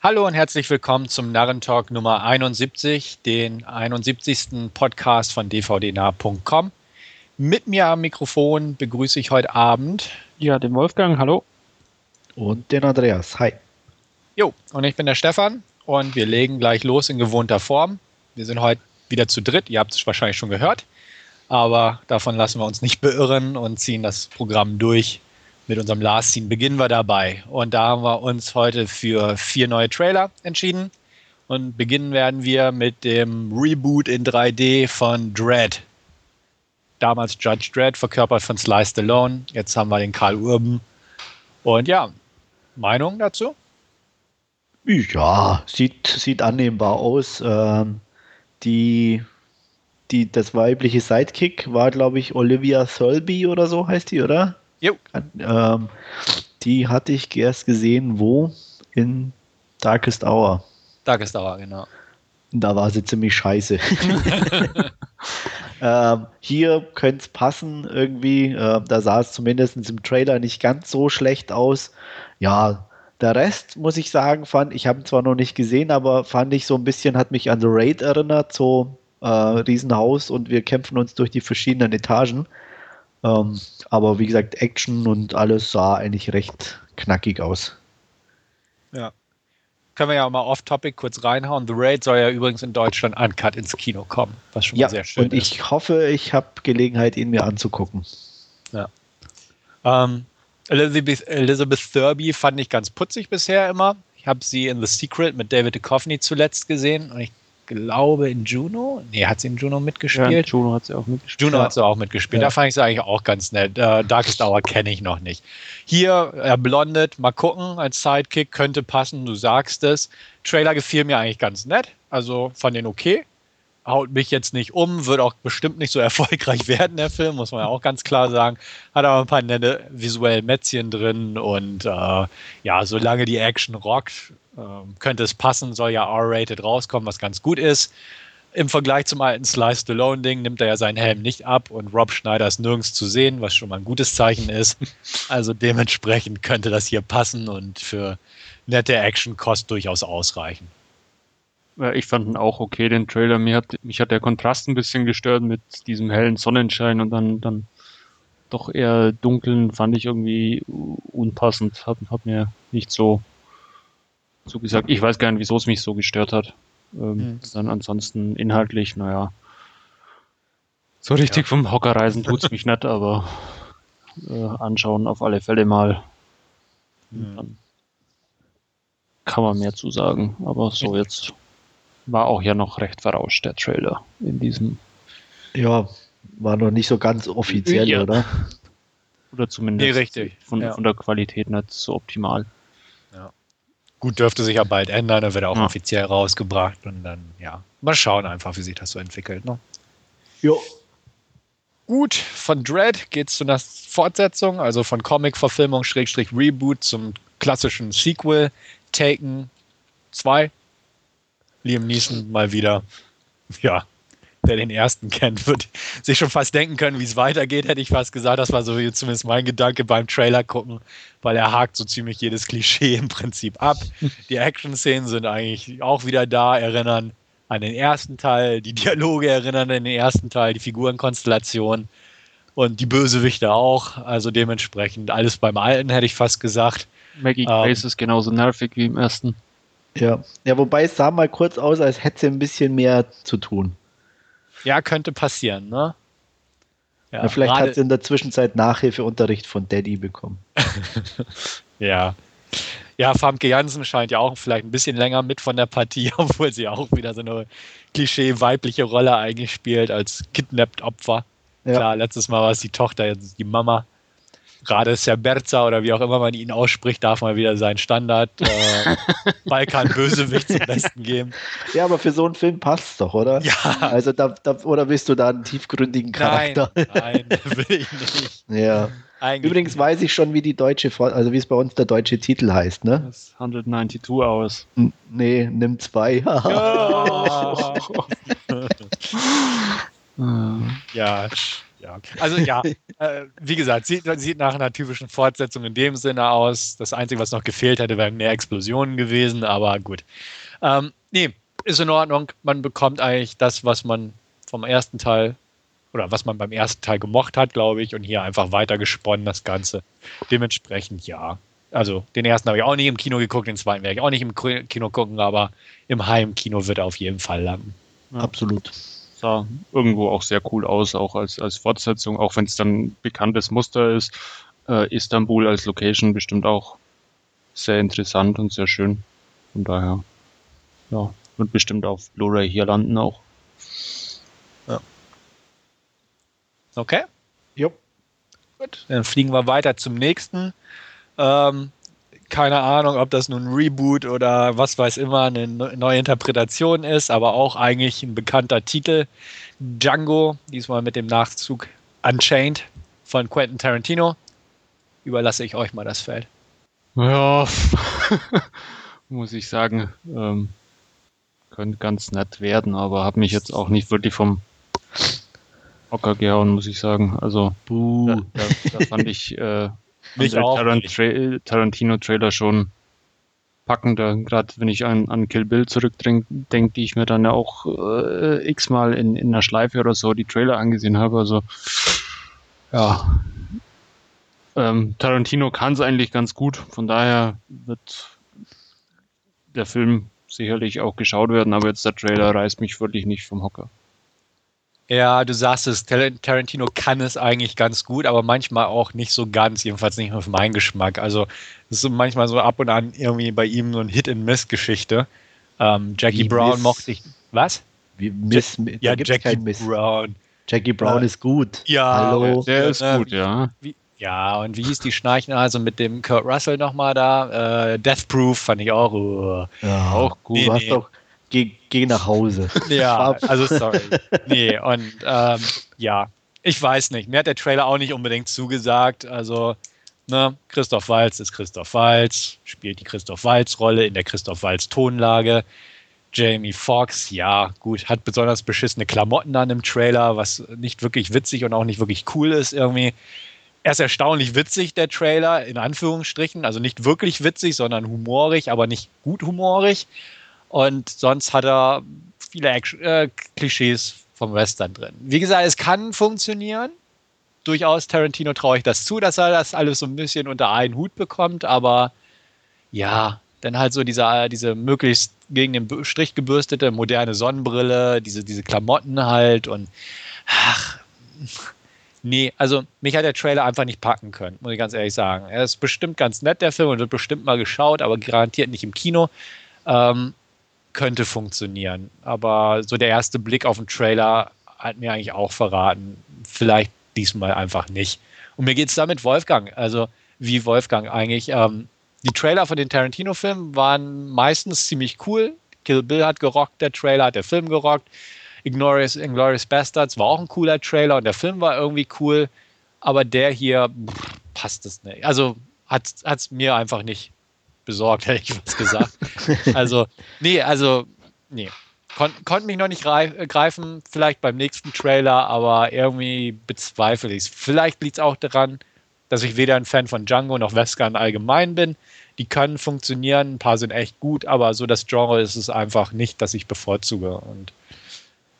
Hallo und herzlich willkommen zum Narrentalk Nummer 71, den 71. Podcast von dvdnah.com. Mit mir am Mikrofon begrüße ich heute Abend. Ja, den Wolfgang, hallo. Und den Andreas, hi. Jo, und ich bin der Stefan und wir legen gleich los in gewohnter Form. Wir sind heute wieder zu dritt, ihr habt es wahrscheinlich schon gehört, aber davon lassen wir uns nicht beirren und ziehen das Programm durch mit unserem Last Scene beginnen wir dabei. Und da haben wir uns heute für vier neue Trailer entschieden. Und beginnen werden wir mit dem Reboot in 3D von Dread. Damals Judge Dread, verkörpert von Sly Stallone. Jetzt haben wir den Karl Urban. Und ja, Meinung dazu? Ja, sieht, sieht annehmbar aus. Ähm, die, die, das weibliche Sidekick war, glaube ich, Olivia Thirlby oder so heißt die, oder? Jo. Ähm, die hatte ich erst gesehen, wo? In Darkest Hour. Darkest Hour, genau. Da war sie ziemlich scheiße. ähm, hier könnte es passen irgendwie. Äh, da sah es zumindest im Trailer nicht ganz so schlecht aus. Ja, der Rest, muss ich sagen, fand ich, habe ihn zwar noch nicht gesehen, aber fand ich so ein bisschen, hat mich an The Raid erinnert, so äh, Riesenhaus und wir kämpfen uns durch die verschiedenen Etagen. Ähm, aber wie gesagt, Action und alles sah eigentlich recht knackig aus. Ja. Können wir ja mal off-topic kurz reinhauen. The Raid soll ja übrigens in Deutschland uncut ins Kino kommen, was schon ja, mal sehr schön und ist. Und ich hoffe, ich habe Gelegenheit, ihn mir anzugucken. Ja. Ähm, Elizabeth, Elizabeth Thurby fand ich ganz putzig bisher immer. Ich habe sie in The Secret mit David Duchovny zuletzt gesehen und ich glaube in Juno. Nee, hat sie in Juno mitgespielt? Ja, Juno hat sie auch mitgespielt. Juno ja. hat sie auch mitgespielt. Ja. Da fand ich sie eigentlich auch ganz nett. Äh, Darkest Hour kenne ich noch nicht. Hier, er blondet, mal gucken, als Sidekick könnte passen, du sagst es. Trailer gefiel mir eigentlich ganz nett. Also fand den okay. Haut mich jetzt nicht um, wird auch bestimmt nicht so erfolgreich werden, der Film, muss man ja auch ganz klar sagen. Hat aber ein paar nette visuelle Mätzchen drin und äh, ja, solange die Action rockt, ähm, könnte es passen, soll ja R-rated rauskommen, was ganz gut ist. Im Vergleich zum alten Sly Stallone-Ding nimmt er ja seinen Helm nicht ab und Rob Schneider ist nirgends zu sehen, was schon mal ein gutes Zeichen ist. Also dementsprechend könnte das hier passen und für nette Action kost durchaus ausreichen. Ja, ich fand ihn auch okay, den Trailer. Mir hat, mich hat der Kontrast ein bisschen gestört mit diesem hellen Sonnenschein und dann, dann doch eher dunklen, fand ich irgendwie unpassend. Hat, hat mir nicht so so gesagt, ich weiß gar nicht, wieso es mich so gestört hat. Ähm, mhm. Dann ansonsten inhaltlich, naja. So richtig ja. vom Hocker reisen tut es mich nicht, aber äh, anschauen auf alle Fälle mal. Mhm. Dann kann man mehr zu sagen. Aber so jetzt war auch ja noch recht verrauscht, der Trailer in diesem. Ja, war noch nicht so ganz offiziell, ja. oder? Oder zumindest nee, richtig. Von, ja. von der Qualität nicht so optimal. Gut, dürfte sich ja bald ändern, dann wird er auch ja. offiziell rausgebracht und dann, ja, mal schauen einfach, wie sich das so entwickelt. Ne? Jo. Gut, von Dread geht es zu einer Fortsetzung, also von Comic-Verfilmung Schrägstrich Reboot zum klassischen Sequel Taken 2. Liam Neeson mal wieder, ja, der den ersten kennt, wird sich schon fast denken können, wie es weitergeht, hätte ich fast gesagt. Das war so zumindest mein Gedanke beim Trailer gucken, weil er hakt so ziemlich jedes Klischee im Prinzip ab. Die Action-Szenen sind eigentlich auch wieder da, erinnern an den ersten Teil, die Dialoge erinnern an den ersten Teil, die Figurenkonstellation und die Bösewichte auch. Also dementsprechend alles beim Alten, hätte ich fast gesagt. Maggie ähm, Grace ist genauso nervig wie im ersten. Ja. ja, wobei es sah mal kurz aus, als hätte sie ein bisschen mehr zu tun. Ja, könnte passieren, ne? Ja, ja vielleicht hat sie in der Zwischenzeit Nachhilfeunterricht von Daddy bekommen. ja. Ja, Famke Jansen scheint ja auch vielleicht ein bisschen länger mit von der Partie, obwohl sie auch wieder so eine klischee-weibliche Rolle eigentlich spielt als kidnapped Opfer. Ja. Klar, letztes Mal war es die Tochter, jetzt ist die Mama gerade Serberza oder wie auch immer man ihn ausspricht, darf mal wieder seinen Standard äh, Balkan-Bösewicht zum Besten geben. Ja, aber für so einen Film passt es doch, oder? Ja. Also da, da, oder willst du da einen tiefgründigen Charakter? Nein, nein will ich nicht. Ja. Eigentlich Übrigens nicht. weiß ich schon, wie die deutsche, also wie es bei uns der deutsche Titel heißt, ne? Das 192 aus. N nee, nimm zwei. ja, Ja, also ja, äh, wie gesagt, sieht, sieht nach einer typischen Fortsetzung in dem Sinne aus. Das Einzige, was noch gefehlt hätte, wären mehr Explosionen gewesen, aber gut. Ähm, nee, ist in Ordnung. Man bekommt eigentlich das, was man vom ersten Teil oder was man beim ersten Teil gemocht hat, glaube ich, und hier einfach weiter gesponnen, das Ganze. Dementsprechend ja. Also den ersten habe ich auch nicht im Kino geguckt, den zweiten werde ich auch nicht im Kino gucken, aber im Heimkino wird er auf jeden Fall landen. Ja. Absolut sah irgendwo auch sehr cool aus, auch als, als Fortsetzung, auch wenn es dann bekanntes Muster ist. Äh, Istanbul als Location bestimmt auch sehr interessant und sehr schön. Von daher, ja, wird bestimmt auf Blu-ray hier landen auch. Ja. Okay. Jo. Gut, dann fliegen wir weiter zum nächsten. Ähm, keine Ahnung, ob das nun ein Reboot oder was weiß immer eine neue Interpretation ist, aber auch eigentlich ein bekannter Titel. Django, diesmal mit dem Nachzug Unchained von Quentin Tarantino. Überlasse ich euch mal das Feld. Ja, muss ich sagen, ähm, könnte ganz nett werden, aber habe mich jetzt auch nicht wirklich vom Hocker gehauen, muss ich sagen. Also, da, da, da fand ich äh, mich der auch. Tarant Tarantino-Trailer schon packender, gerade wenn ich an, an Kill Bill zurückdenke, die ich mir dann ja auch äh, x-mal in, in einer Schleife oder so die Trailer angesehen habe. Also ja, ähm, Tarantino kann es eigentlich ganz gut, von daher wird der Film sicherlich auch geschaut werden, aber jetzt der Trailer reißt mich wirklich nicht vom Hocker. Ja, du sagst es, Tarantino kann es eigentlich ganz gut, aber manchmal auch nicht so ganz, jedenfalls nicht auf meinen Geschmack. Also es ist so manchmal so ab und an irgendwie bei ihm so ein Hit-and-Miss-Geschichte. Ähm, Jackie Wie Brown Miss? mochte ich. Was? Wie Miss, ja, Jackie Brown. Jackie Brown ja. ist gut. Ja, Hallo. der ist gut, ja. Wie, ja, und wie hieß die Schnarchen also mit dem Kurt Russell nochmal da? Äh, Death Proof fand ich auch. Uh, ja, auch gut. Nee, du hast nee. doch geh, geh nach Hause. Ja, also sorry. Nee, und ähm, ja, ich weiß nicht. Mir hat der Trailer auch nicht unbedingt zugesagt. Also, ne, Christoph Walz ist Christoph Walz, spielt die Christoph Walz-Rolle in der Christoph Walz-Tonlage. Jamie Foxx, ja, gut, hat besonders beschissene Klamotten an im Trailer, was nicht wirklich witzig und auch nicht wirklich cool ist irgendwie. Er ist erstaunlich witzig, der Trailer, in Anführungsstrichen. Also nicht wirklich witzig, sondern humorig, aber nicht gut humorig. Und sonst hat er viele Action, äh, Klischees vom Western drin. Wie gesagt, es kann funktionieren. Durchaus Tarantino traue ich das zu, dass er das alles so ein bisschen unter einen Hut bekommt, aber ja, dann halt so diese, diese möglichst gegen den Strich gebürstete moderne Sonnenbrille, diese, diese Klamotten halt und ach, nee, also mich hat der Trailer einfach nicht packen können, muss ich ganz ehrlich sagen. Er ist bestimmt ganz nett, der Film, und wird bestimmt mal geschaut, aber garantiert nicht im Kino. Ähm, könnte funktionieren. Aber so der erste Blick auf den Trailer hat mir eigentlich auch verraten, vielleicht diesmal einfach nicht. Und mir geht es da mit Wolfgang, also wie Wolfgang eigentlich. Ähm, die Trailer von den Tarantino-Filmen waren meistens ziemlich cool. Kill Bill hat gerockt, der Trailer hat der Film gerockt. Inglourious, Inglourious Bastards war auch ein cooler Trailer und der Film war irgendwie cool. Aber der hier pff, passt es nicht. Also hat es mir einfach nicht besorgt, hätte ich was gesagt. also, nee, also, nee. Kon konnte mich noch nicht greifen, vielleicht beim nächsten Trailer, aber irgendwie bezweifle ich es. Vielleicht liegt es auch daran, dass ich weder ein Fan von Django noch Western allgemein bin. Die können funktionieren, ein paar sind echt gut, aber so das Genre ist es einfach nicht, dass ich bevorzuge. Und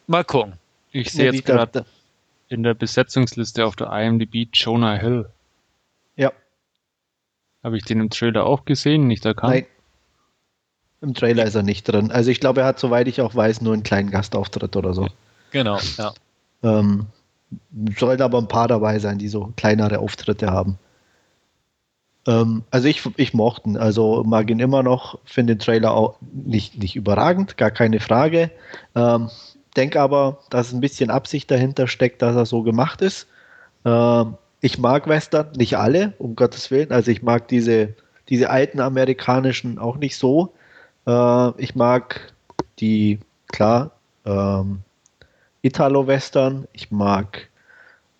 mal gucken. Ich sehe jetzt gerade in der Besetzungsliste auf der IMDb Jonah Hill. Habe ich den im Trailer auch gesehen, nicht erkannt? Nein. Im Trailer ist er nicht drin. Also ich glaube, er hat, soweit ich auch weiß, nur einen kleinen Gastauftritt oder so. Genau, ja. Ähm, sollten aber ein paar dabei sein, die so kleinere Auftritte haben. Ähm, also ich, ich mochte ihn, also mag ihn immer noch, finde den Trailer auch nicht, nicht überragend, gar keine Frage. Ähm, denke aber, dass ein bisschen Absicht dahinter steckt, dass er so gemacht ist. Ähm, ich mag Western, nicht alle, um Gottes Willen. Also ich mag diese, diese alten amerikanischen auch nicht so. Äh, ich mag die, klar, ähm, Italo-Western. Ich mag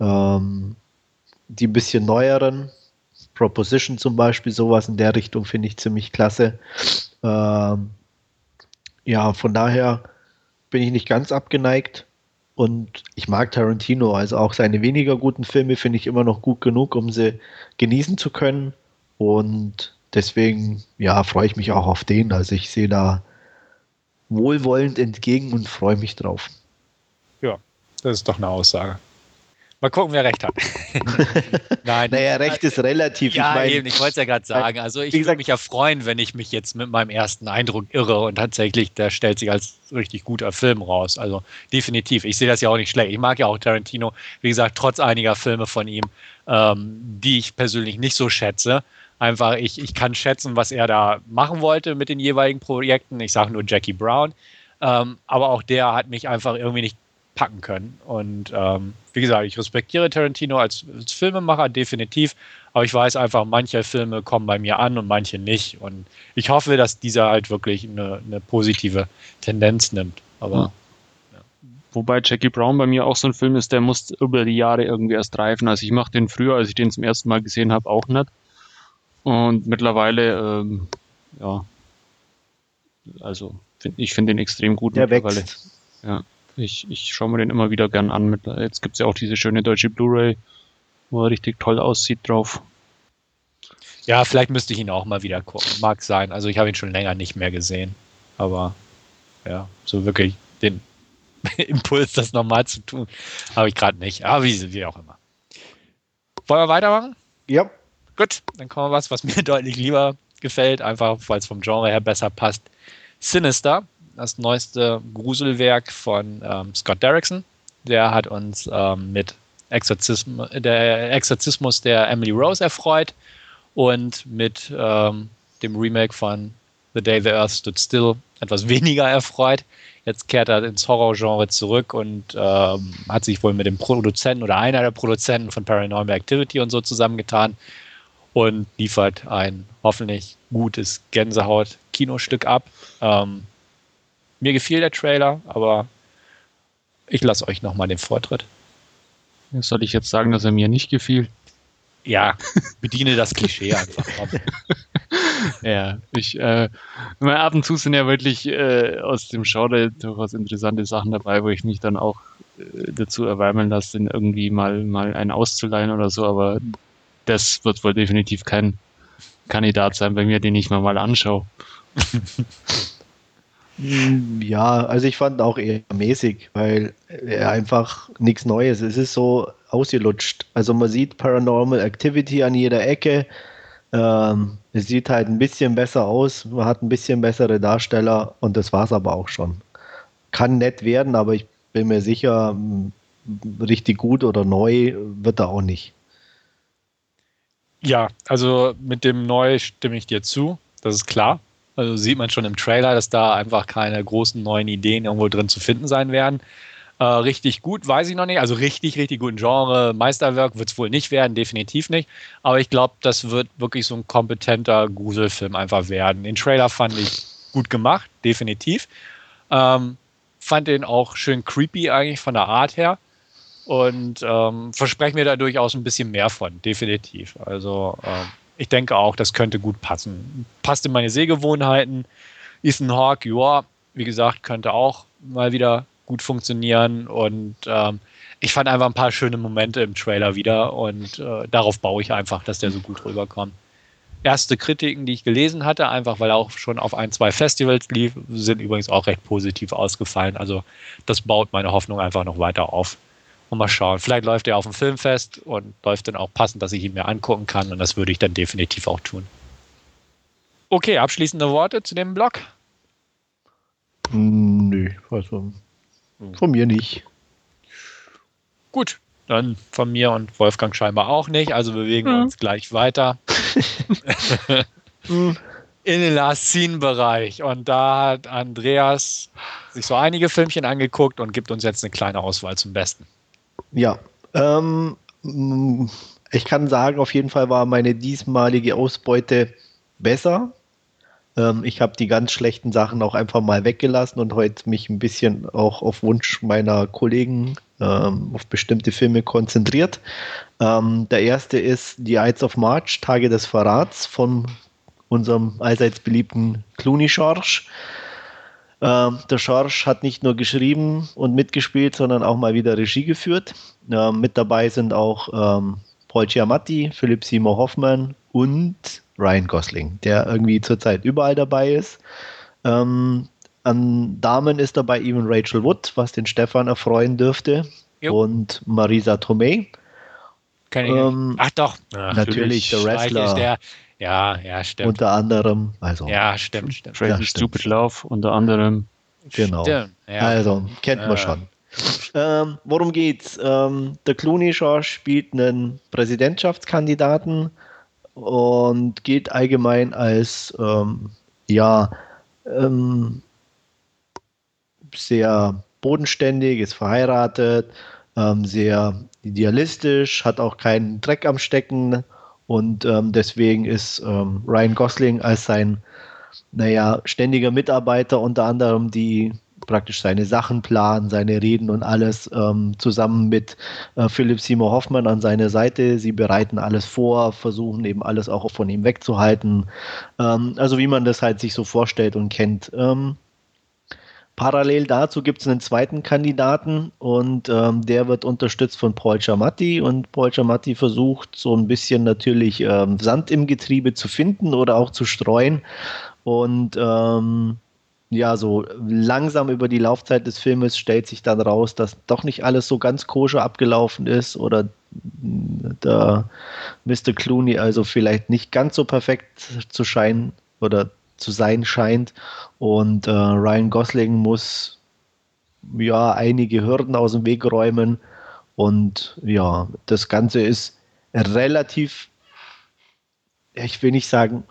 ähm, die bisschen neueren. Proposition zum Beispiel, sowas in der Richtung finde ich ziemlich klasse. Ähm, ja, von daher bin ich nicht ganz abgeneigt. Und ich mag Tarantino, also auch seine weniger guten Filme finde ich immer noch gut genug, um sie genießen zu können. Und deswegen, ja, freue ich mich auch auf den. Also ich sehe da wohlwollend entgegen und freue mich drauf. Ja, das ist doch eine Aussage. Mal gucken, wer recht hat. Nein. naja, recht ist relativ. Ja, ich mein, eben, ich wollte es ja gerade sagen. Also ich würde mich ja freuen, wenn ich mich jetzt mit meinem ersten Eindruck irre und tatsächlich, der stellt sich als richtig guter Film raus. Also definitiv. Ich sehe das ja auch nicht schlecht. Ich mag ja auch Tarantino, wie gesagt, trotz einiger Filme von ihm, ähm, die ich persönlich nicht so schätze. Einfach, ich, ich kann schätzen, was er da machen wollte mit den jeweiligen Projekten. Ich sage nur Jackie Brown. Ähm, aber auch der hat mich einfach irgendwie nicht packen können. Und ähm, wie gesagt, ich respektiere Tarantino als, als, Filmemacher definitiv, aber ich weiß einfach, manche Filme kommen bei mir an und manche nicht. Und ich hoffe, dass dieser halt wirklich eine, eine positive Tendenz nimmt. Aber. Ja. Wobei Jackie Brown bei mir auch so ein Film ist, der muss über die Jahre irgendwie erst reifen. Also ich mache den früher, als ich den zum ersten Mal gesehen habe, auch nicht. Und mittlerweile, ähm, ja, also find, ich finde den extrem gut der mittlerweile. Wächst. Ja. Ich, ich schaue mir den immer wieder gern an. Jetzt gibt es ja auch diese schöne deutsche Blu-ray, wo er richtig toll aussieht drauf. Ja, vielleicht müsste ich ihn auch mal wieder gucken. Mag sein. Also ich habe ihn schon länger nicht mehr gesehen. Aber ja, so wirklich den Impuls, das nochmal zu tun, habe ich gerade nicht. Aber wie, wie auch immer. Wollen wir weitermachen? Ja. Gut, dann kommen wir was, was mir deutlich lieber gefällt, einfach weil es vom Genre her besser passt. Sinister das neueste Gruselwerk von ähm, Scott Derrickson. Der hat uns ähm, mit Exorzism, der Exorzismus der Emily Rose erfreut und mit ähm, dem Remake von The Day the Earth Stood Still etwas weniger erfreut. Jetzt kehrt er ins Horrorgenre zurück und ähm, hat sich wohl mit dem Produzenten oder einer der Produzenten von Paranormal Activity und so zusammengetan und liefert ein hoffentlich gutes Gänsehaut-Kinostück ab. Ähm, mir gefiel der Trailer, aber ich lasse euch nochmal den Vortritt. Soll ich jetzt sagen, dass er mir nicht gefiel? Ja, bediene das Klischee einfach. ja, ich, äh, ab und zu sind ja wirklich äh, aus dem Genre durchaus interessante Sachen dabei, wo ich mich dann auch äh, dazu erwärmen lasse, den irgendwie mal, mal einen auszuleihen oder so, aber das wird wohl definitiv kein Kandidat sein bei mir, den ich mir mal anschaue. Ja, also ich fand auch eher mäßig, weil er einfach nichts Neues. Es ist so ausgelutscht. Also man sieht Paranormal Activity an jeder Ecke. Ähm, es sieht halt ein bisschen besser aus. Man hat ein bisschen bessere Darsteller und das war es aber auch schon. Kann nett werden, aber ich bin mir sicher, richtig gut oder neu wird er auch nicht. Ja, also mit dem Neu stimme ich dir zu. Das ist klar. Also sieht man schon im Trailer, dass da einfach keine großen neuen Ideen irgendwo drin zu finden sein werden. Äh, richtig gut, weiß ich noch nicht. Also richtig, richtig guten Genre. Meisterwerk wird es wohl nicht werden, definitiv nicht. Aber ich glaube, das wird wirklich so ein kompetenter Gruselfilm einfach werden. Den Trailer fand ich gut gemacht, definitiv. Ähm, fand den auch schön creepy eigentlich von der Art her. Und ähm, verspreche mir da durchaus ein bisschen mehr von, definitiv. Also ähm, ich denke auch, das könnte gut passen. Passt in meine Sehgewohnheiten. Ethan Hawke, ja, wie gesagt, könnte auch mal wieder gut funktionieren. Und ähm, ich fand einfach ein paar schöne Momente im Trailer wieder und äh, darauf baue ich einfach, dass der so gut rüberkommt. Erste Kritiken, die ich gelesen hatte, einfach weil er auch schon auf ein, zwei Festivals lief, sind übrigens auch recht positiv ausgefallen. Also das baut meine Hoffnung einfach noch weiter auf. Und mal schauen. Vielleicht läuft er auf dem Filmfest und läuft dann auch passend, dass ich ihn mir angucken kann. Und das würde ich dann definitiv auch tun. Okay, abschließende Worte zu dem Blog? Nö, also von mir nicht. Gut, dann von mir und Wolfgang scheinbar auch nicht. Also bewegen wir hm. uns gleich weiter. in den Last Scene-Bereich. Und da hat Andreas sich so einige Filmchen angeguckt und gibt uns jetzt eine kleine Auswahl zum Besten. Ja, ähm, ich kann sagen, auf jeden Fall war meine diesmalige Ausbeute besser. Ähm, ich habe die ganz schlechten Sachen auch einfach mal weggelassen und heute mich ein bisschen auch auf Wunsch meiner Kollegen ähm, auf bestimmte Filme konzentriert. Ähm, der erste ist The Ides of March, Tage des Verrats von unserem allseits beliebten Clooney George. Ähm, der Schorsch hat nicht nur geschrieben und mitgespielt, sondern auch mal wieder Regie geführt. Ähm, mit dabei sind auch ähm, Paul Giamatti, Philipp Seymour Hoffmann und Ryan Gosling, der irgendwie zurzeit überall dabei ist. Ähm, an Damen ist dabei eben Rachel Wood, was den Stefan erfreuen dürfte. Jo. Und Marisa Tomei. Ähm, Ach doch, Ach, natürlich, der Wrestler. Ja, ja, stimmt. Unter anderem, also. Ja, stimmt, stimmt. Crazy Stupid Love, unter anderem. Genau. Stimmt, ja. Also, kennt man schon. Ähm, worum geht's? Ähm, der Clooney Shaw spielt einen Präsidentschaftskandidaten und geht allgemein als ähm, ja ähm, sehr bodenständig, ist verheiratet, ähm, sehr idealistisch, hat auch keinen Dreck am Stecken und ähm, deswegen ist ähm, Ryan Gosling als sein, naja, ständiger Mitarbeiter unter anderem, die praktisch seine Sachen planen, seine Reden und alles ähm, zusammen mit äh, Philipp Seymour Hoffmann an seine Seite. Sie bereiten alles vor, versuchen eben alles auch von ihm wegzuhalten. Ähm, also wie man das halt sich so vorstellt und kennt. Ähm, Parallel dazu gibt es einen zweiten Kandidaten und ähm, der wird unterstützt von Paul Giamatti und Paul Giamatti versucht so ein bisschen natürlich ähm, Sand im Getriebe zu finden oder auch zu streuen und ähm, ja, so langsam über die Laufzeit des Filmes stellt sich dann raus, dass doch nicht alles so ganz koscher abgelaufen ist oder der Mr. Clooney also vielleicht nicht ganz so perfekt zu scheinen oder zu sein scheint. Und äh, Ryan Gosling muss ja einige Hürden aus dem Weg räumen. Und ja, das Ganze ist relativ, ich will nicht sagen,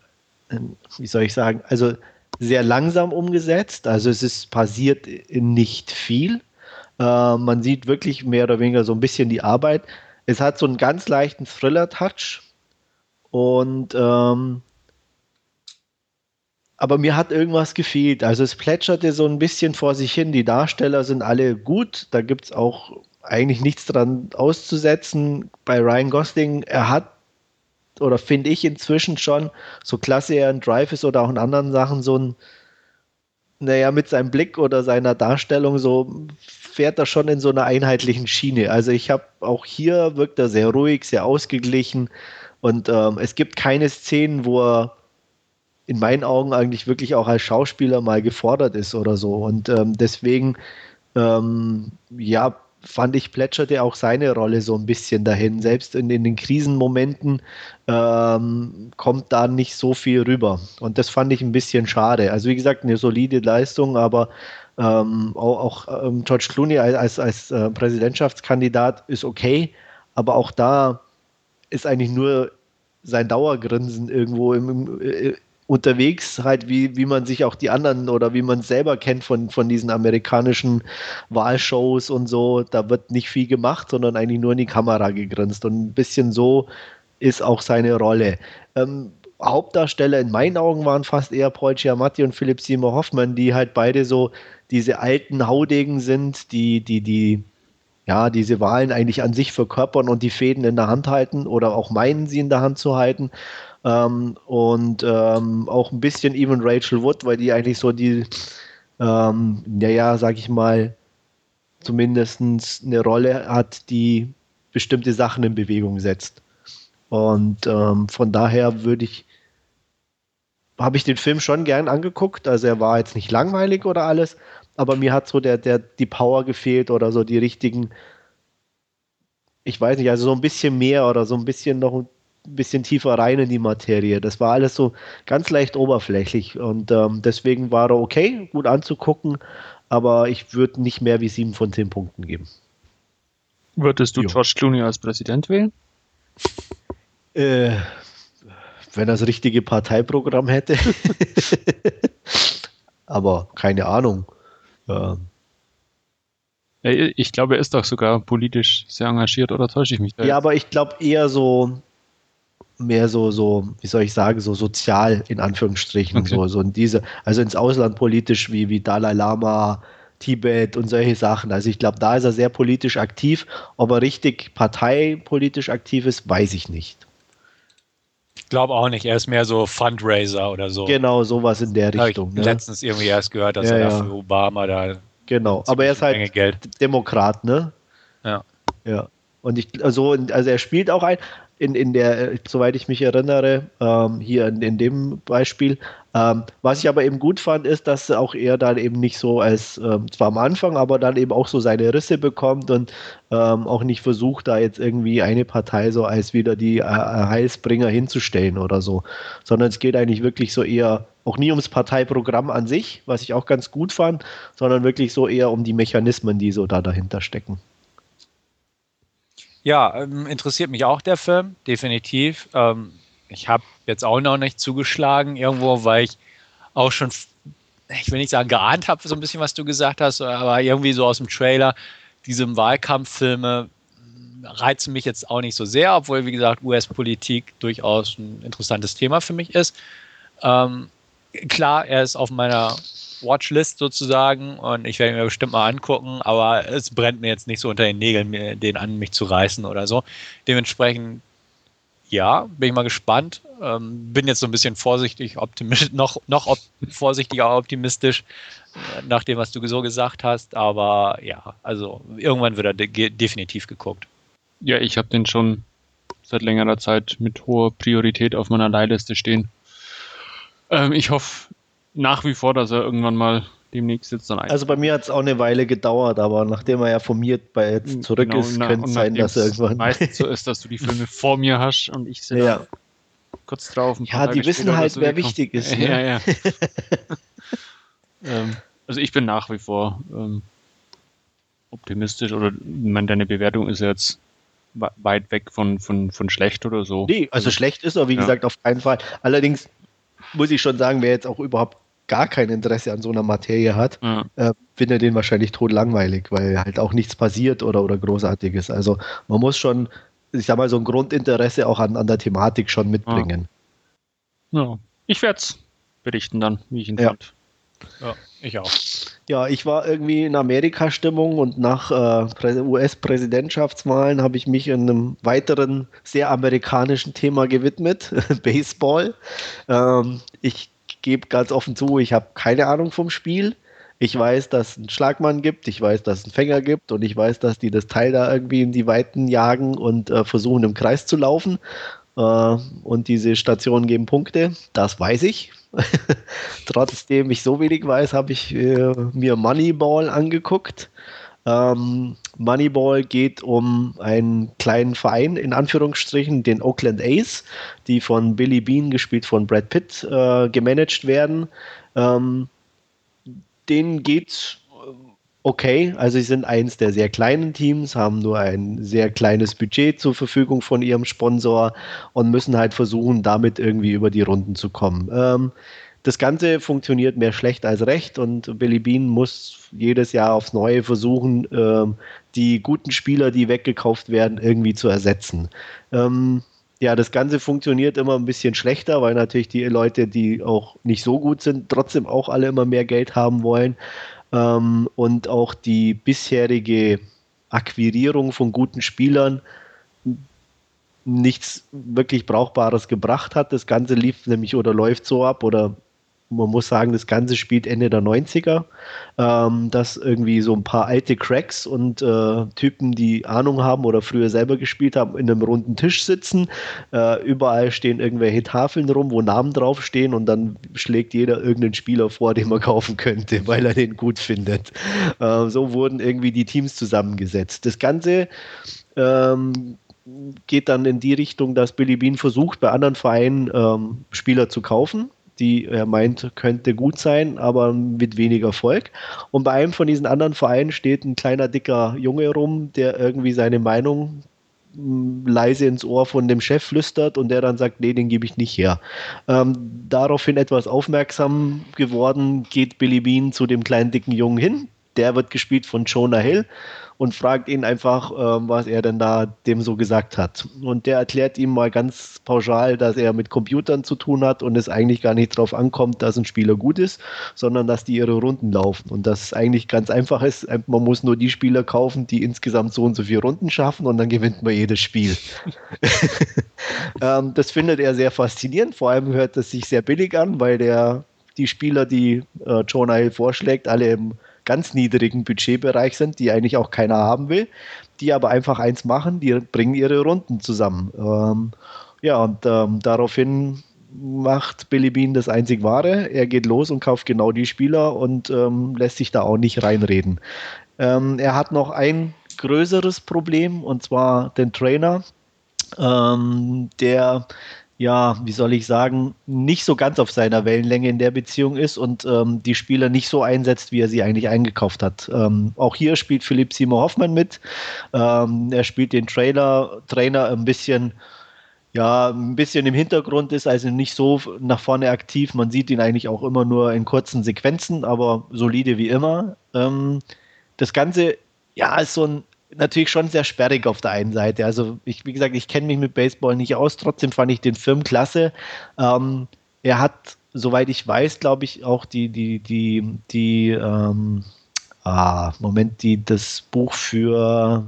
wie soll ich sagen, also sehr langsam umgesetzt. Also es ist passiert nicht viel. Äh, man sieht wirklich mehr oder weniger so ein bisschen die Arbeit. Es hat so einen ganz leichten Thriller-Touch. Und ähm, aber mir hat irgendwas gefehlt. Also es plätscherte so ein bisschen vor sich hin. Die Darsteller sind alle gut. Da gibt es auch eigentlich nichts dran auszusetzen. Bei Ryan Gosling, er hat, oder finde ich inzwischen schon, so klasse er in Drive ist oder auch in anderen Sachen, so ein, naja, mit seinem Blick oder seiner Darstellung so fährt er schon in so einer einheitlichen Schiene. Also ich habe auch hier wirkt er sehr ruhig, sehr ausgeglichen und ähm, es gibt keine Szenen, wo er in meinen Augen eigentlich wirklich auch als Schauspieler mal gefordert ist oder so. Und ähm, deswegen, ähm, ja, fand ich, plätscherte auch seine Rolle so ein bisschen dahin. Selbst in, in den Krisenmomenten ähm, kommt da nicht so viel rüber. Und das fand ich ein bisschen schade. Also wie gesagt, eine solide Leistung, aber ähm, auch, auch ähm, George Clooney als, als, als äh, Präsidentschaftskandidat ist okay, aber auch da ist eigentlich nur sein Dauergrinsen irgendwo im, im, äh, unterwegs, halt wie, wie man sich auch die anderen oder wie man selber kennt von, von diesen amerikanischen Wahlshows und so. Da wird nicht viel gemacht, sondern eigentlich nur in die Kamera gegrinst. Und ein bisschen so ist auch seine Rolle. Ähm, Hauptdarsteller in meinen Augen waren fast eher Paul Giamatti und Philipp Seymour Hoffmann, die halt beide so diese alten Haudegen sind, die, die, die, ja, diese Wahlen eigentlich an sich verkörpern und die Fäden in der Hand halten oder auch meinen, sie in der Hand zu halten. Ähm, und ähm, auch ein bisschen even Rachel Wood, weil die eigentlich so die, ähm, naja, sag ich mal, zumindest eine Rolle hat, die bestimmte Sachen in Bewegung setzt. Und ähm, von daher würde ich, habe ich den Film schon gern angeguckt. Also er war jetzt nicht langweilig oder alles, aber mir hat so der, der, die Power gefehlt oder so die richtigen, ich weiß nicht, also so ein bisschen mehr oder so ein bisschen noch ein bisschen tiefer rein in die Materie. Das war alles so ganz leicht oberflächlich und ähm, deswegen war er okay, gut anzugucken, aber ich würde nicht mehr wie sieben von zehn Punkten geben. Würdest du jo. George Clooney als Präsident wählen? Äh, wenn er das richtige Parteiprogramm hätte. aber keine Ahnung. Ähm. Ich glaube, er ist doch sogar politisch sehr engagiert, oder täusche ich mich da? Ja, aber ich glaube eher so, mehr so, so, wie soll ich sagen, so sozial in Anführungsstrichen, okay. so, so in diese, also ins Ausland politisch wie, wie Dalai Lama, Tibet und solche Sachen. Also ich glaube, da ist er sehr politisch aktiv. Ob er richtig parteipolitisch aktiv ist, weiß ich nicht. Ich glaube auch nicht. Er ist mehr so Fundraiser oder so. Genau, sowas in der Richtung. Ich ne? letztens irgendwie erst gehört, dass ja, er ja. für Obama da. Genau, aber er ist halt Geld. Demokrat, ne? Ja. Ja. Und ich, also, also er spielt auch ein, in, in der, soweit ich mich erinnere, ähm, hier in, in dem Beispiel. Ähm, was ich aber eben gut fand, ist, dass auch er dann eben nicht so als, ähm, zwar am Anfang, aber dann eben auch so seine Risse bekommt und ähm, auch nicht versucht, da jetzt irgendwie eine Partei so als wieder die äh, Heilsbringer hinzustellen oder so, sondern es geht eigentlich wirklich so eher auch nie ums Parteiprogramm an sich, was ich auch ganz gut fand, sondern wirklich so eher um die Mechanismen, die so da dahinter stecken. Ja, ähm, interessiert mich auch der Film, definitiv. Ähm, ich habe jetzt auch noch nicht zugeschlagen irgendwo, weil ich auch schon, ich will nicht sagen geahnt habe, so ein bisschen, was du gesagt hast, aber irgendwie so aus dem Trailer, diese Wahlkampffilme reizen mich jetzt auch nicht so sehr, obwohl, wie gesagt, US-Politik durchaus ein interessantes Thema für mich ist. Ähm, klar, er ist auf meiner Watchlist sozusagen und ich werde mir bestimmt mal angucken, aber es brennt mir jetzt nicht so unter den Nägeln, den an mich zu reißen oder so. Dementsprechend, ja, bin ich mal gespannt. Ähm, bin jetzt so ein bisschen vorsichtig optimistisch, noch, noch op vorsichtiger optimistisch äh, nach dem, was du so gesagt hast, aber ja, also irgendwann wird er de definitiv geguckt. Ja, ich habe den schon seit längerer Zeit mit hoher Priorität auf meiner Leihliste stehen. Ähm, ich hoffe, nach wie vor, dass er irgendwann mal demnächst jetzt dann ein. Also bei mir hat es auch eine Weile gedauert, aber nachdem er ja von mir bei jetzt zurück genau, ist, könnte es sein, dass er irgendwann. meistens so ist, dass du die Filme vor mir hast und ich sehe ja. kurz drauf. Ja, die wissen halt, wer wichtig ist. Ne? Ja, ja. ähm, also ich bin nach wie vor ähm, optimistisch oder ich meine, deine Bewertung ist jetzt weit weg von, von, von schlecht oder so. Nee, also, also schlecht ist er, wie ja. gesagt, auf keinen Fall. Allerdings muss ich schon sagen, wer jetzt auch überhaupt gar kein Interesse an so einer Materie hat, ja. äh, findet den wahrscheinlich tot langweilig, weil halt auch nichts passiert oder, oder großartiges. Also man muss schon, ich sag mal, so ein Grundinteresse auch an, an der Thematik schon mitbringen. Ja, ja. ich werde es berichten dann, wie ich ihn ja. fand. Ja, ich auch. Ja, ich war irgendwie in Amerika-Stimmung und nach äh, US-Präsidentschaftswahlen habe ich mich in einem weiteren sehr amerikanischen Thema gewidmet, Baseball. Ähm, ich gebe ganz offen zu, ich habe keine Ahnung vom Spiel. Ich weiß, dass es einen Schlagmann gibt, ich weiß, dass es einen Fänger gibt und ich weiß, dass die das Teil da irgendwie in die Weiten jagen und äh, versuchen im Kreis zu laufen. Äh, und diese Stationen geben Punkte, das weiß ich. Trotzdem ich so wenig weiß, habe ich äh, mir Moneyball angeguckt. Ähm, Moneyball geht um einen kleinen Verein, in Anführungsstrichen, den Oakland A's, die von Billy Bean, gespielt von Brad Pitt, äh, gemanagt werden. Ähm, denen geht okay. Also sie sind eins der sehr kleinen Teams, haben nur ein sehr kleines Budget zur Verfügung von ihrem Sponsor und müssen halt versuchen, damit irgendwie über die Runden zu kommen. Ähm, das Ganze funktioniert mehr schlecht als recht und Billy Bean muss jedes Jahr aufs Neue versuchen, ähm, die guten Spieler, die weggekauft werden, irgendwie zu ersetzen. Ähm, ja, das Ganze funktioniert immer ein bisschen schlechter, weil natürlich die Leute, die auch nicht so gut sind, trotzdem auch alle immer mehr Geld haben wollen ähm, und auch die bisherige Akquirierung von guten Spielern nichts wirklich Brauchbares gebracht hat. Das Ganze lief nämlich oder läuft so ab oder man muss sagen, das Ganze spielt Ende der 90er, ähm, dass irgendwie so ein paar alte Cracks und äh, Typen, die Ahnung haben oder früher selber gespielt haben, in einem runden Tisch sitzen. Äh, überall stehen irgendwelche Tafeln rum, wo Namen draufstehen und dann schlägt jeder irgendeinen Spieler vor, den man kaufen könnte, weil er den gut findet. Äh, so wurden irgendwie die Teams zusammengesetzt. Das Ganze ähm, geht dann in die Richtung, dass Billy Bean versucht, bei anderen Vereinen ähm, Spieler zu kaufen die er meint, könnte gut sein, aber mit weniger Erfolg. Und bei einem von diesen anderen Vereinen steht ein kleiner, dicker Junge rum, der irgendwie seine Meinung hm, leise ins Ohr von dem Chef flüstert und der dann sagt, nee, den gebe ich nicht her. Ähm, daraufhin etwas aufmerksam geworden, geht Billy Bean zu dem kleinen dicken Jungen hin, der wird gespielt von Jonah Hill und fragt ihn einfach, ähm, was er denn da dem so gesagt hat. Und der erklärt ihm mal ganz pauschal, dass er mit Computern zu tun hat und es eigentlich gar nicht darauf ankommt, dass ein Spieler gut ist, sondern dass die ihre Runden laufen. Und das eigentlich ganz einfach ist, man muss nur die Spieler kaufen, die insgesamt so und so viele Runden schaffen und dann gewinnt man jedes Spiel. ähm, das findet er sehr faszinierend, vor allem hört es sich sehr billig an, weil der die Spieler, die äh, Jonah Hill vorschlägt, alle im ganz niedrigen Budgetbereich sind, die eigentlich auch keiner haben will, die aber einfach eins machen, die bringen ihre Runden zusammen. Ähm, ja, und ähm, daraufhin macht Billy Bean das einzig wahre. Er geht los und kauft genau die Spieler und ähm, lässt sich da auch nicht reinreden. Ähm, er hat noch ein größeres Problem und zwar den Trainer, ähm, der ja, wie soll ich sagen, nicht so ganz auf seiner Wellenlänge in der Beziehung ist und ähm, die Spieler nicht so einsetzt, wie er sie eigentlich eingekauft hat. Ähm, auch hier spielt Philipp Seymour Hoffmann mit. Ähm, er spielt den Trailer, Trainer ein bisschen, ja, ein bisschen im Hintergrund, ist also nicht so nach vorne aktiv. Man sieht ihn eigentlich auch immer nur in kurzen Sequenzen, aber solide wie immer. Ähm, das Ganze, ja, ist so ein natürlich schon sehr sperrig auf der einen Seite. Also ich, wie gesagt, ich kenne mich mit Baseball nicht aus, trotzdem fand ich den Film klasse. Ähm, er hat, soweit ich weiß, glaube ich, auch die, die, die, die, ähm, ah, Moment, die das Buch für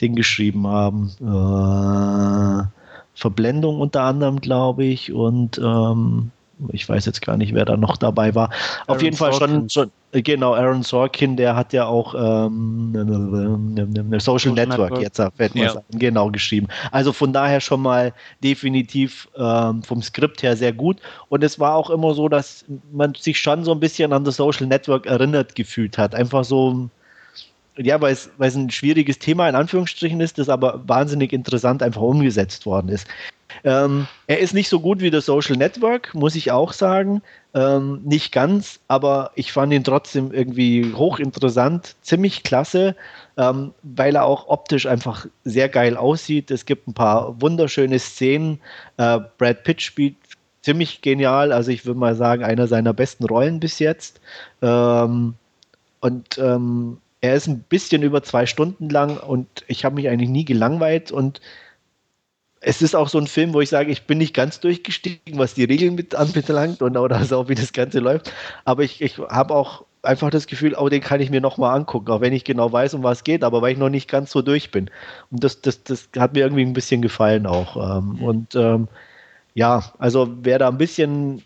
den geschrieben haben. Äh, Verblendung unter anderem, glaube ich, und ähm, ich weiß jetzt gar nicht, wer da noch dabei war. Aaron Auf jeden Fall schon, schon, genau, Aaron Sorkin, der hat ja auch ähm, Social, Social Network, Network, jetzt fällt mir ja. genau geschrieben. Also von daher schon mal definitiv ähm, vom Skript her sehr gut. Und es war auch immer so, dass man sich schon so ein bisschen an das Social Network erinnert gefühlt hat. Einfach so, ja, weil es, weil es ein schwieriges Thema in Anführungsstrichen ist, das aber wahnsinnig interessant einfach umgesetzt worden ist. Ähm, er ist nicht so gut wie das Social Network, muss ich auch sagen. Ähm, nicht ganz, aber ich fand ihn trotzdem irgendwie hochinteressant, ziemlich klasse, ähm, weil er auch optisch einfach sehr geil aussieht. Es gibt ein paar wunderschöne Szenen. Äh, Brad Pitt spielt ziemlich genial, also ich würde mal sagen, einer seiner besten Rollen bis jetzt. Ähm, und ähm, er ist ein bisschen über zwei Stunden lang und ich habe mich eigentlich nie gelangweilt und es ist auch so ein Film, wo ich sage, ich bin nicht ganz durchgestiegen, was die Regeln mit anbelangt und oder auch wie das Ganze läuft. Aber ich, ich habe auch einfach das Gefühl, oh, den kann ich mir nochmal angucken, auch wenn ich genau weiß, um was es geht, aber weil ich noch nicht ganz so durch bin. Und das, das, das hat mir irgendwie ein bisschen gefallen auch. Ähm, mhm. Und ähm, ja, also wer da ein bisschen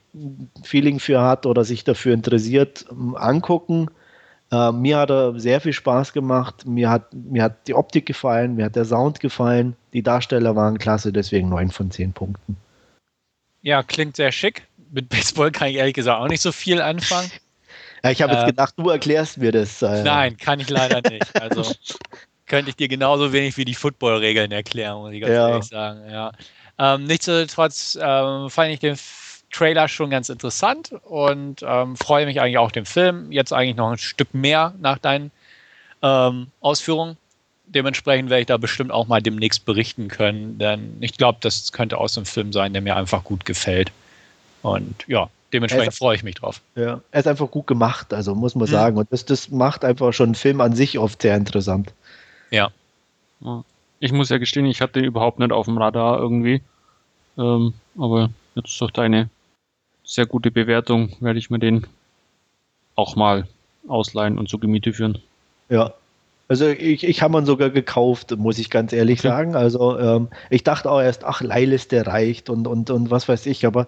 Feeling für hat oder sich dafür interessiert, angucken. Äh, mir hat er sehr viel Spaß gemacht. Mir hat, mir hat die Optik gefallen, mir hat der Sound gefallen. Die Darsteller waren klasse, deswegen 9 von 10 Punkten. Ja, klingt sehr schick. Mit Baseball kann ich ehrlich gesagt auch nicht so viel anfangen. Ja, ich habe jetzt äh, gedacht, du erklärst mir das. Äh. Nein, kann ich leider nicht. Also könnte ich dir genauso wenig wie die Football-Regeln erklären, muss ich ganz ja. ehrlich sagen. Ja. Ähm, nichtsdestotrotz ähm, fand ich den Trailer schon ganz interessant und ähm, freue mich eigentlich auch dem Film. Jetzt eigentlich noch ein Stück mehr nach deinen ähm, Ausführungen. Dementsprechend werde ich da bestimmt auch mal demnächst berichten können, denn ich glaube, das könnte aus einem Film sein, der mir einfach gut gefällt. Und ja, dementsprechend freue ich mich drauf. Ja, er ist einfach gut gemacht, also muss man mhm. sagen. Und das, das macht einfach schon einen Film an sich oft sehr interessant. Ja. Ich muss ja gestehen, ich hatte den überhaupt nicht auf dem Radar irgendwie. Ähm, aber jetzt durch deine sehr gute Bewertung, werde ich mir den auch mal ausleihen und zu Gemiete führen. Ja. Also ich, ich habe ihn sogar gekauft, muss ich ganz ehrlich okay. sagen. Also ähm, ich dachte auch erst, ach, Leihliste reicht und, und, und was weiß ich. Aber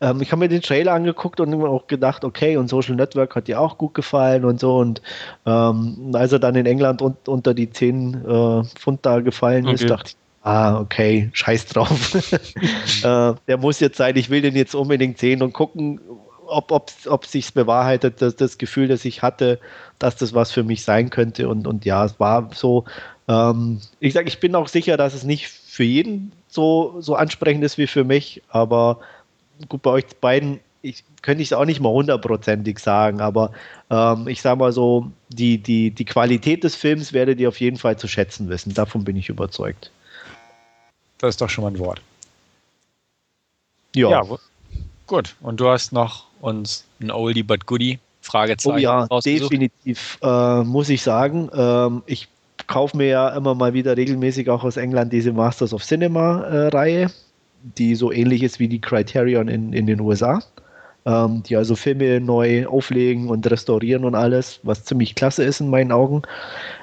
ähm, ich habe mir den Trailer angeguckt und auch gedacht, okay, und Social Network hat dir auch gut gefallen und so. Und ähm, als er dann in England un unter die 10 äh, Pfund da gefallen okay. ist, dachte ich, ah, okay, scheiß drauf. äh, der muss jetzt sein, ich will den jetzt unbedingt sehen und gucken, ob, ob, ob sich bewahrheitet, dass das Gefühl, das ich hatte, dass das was für mich sein könnte. Und, und ja, es war so. Ähm, ich sage, ich bin auch sicher, dass es nicht für jeden so, so ansprechend ist wie für mich, aber gut, bei euch beiden ich, könnte ich es auch nicht mal hundertprozentig sagen, aber ähm, ich sage mal so, die, die, die Qualität des Films werdet ihr auf jeden Fall zu schätzen wissen. Davon bin ich überzeugt. Das ist doch schon mal ein Wort. Ja. ja gut. Und du hast noch uns ein Oldie but Goodie Fragezeichen. Oh ja, definitiv, äh, muss ich sagen. Ähm, ich kaufe mir ja immer mal wieder regelmäßig auch aus England diese Masters of Cinema-Reihe, äh, die so ähnlich ist wie die Criterion in, in den USA. Ähm, die also Filme neu auflegen und restaurieren und alles, was ziemlich klasse ist in meinen Augen.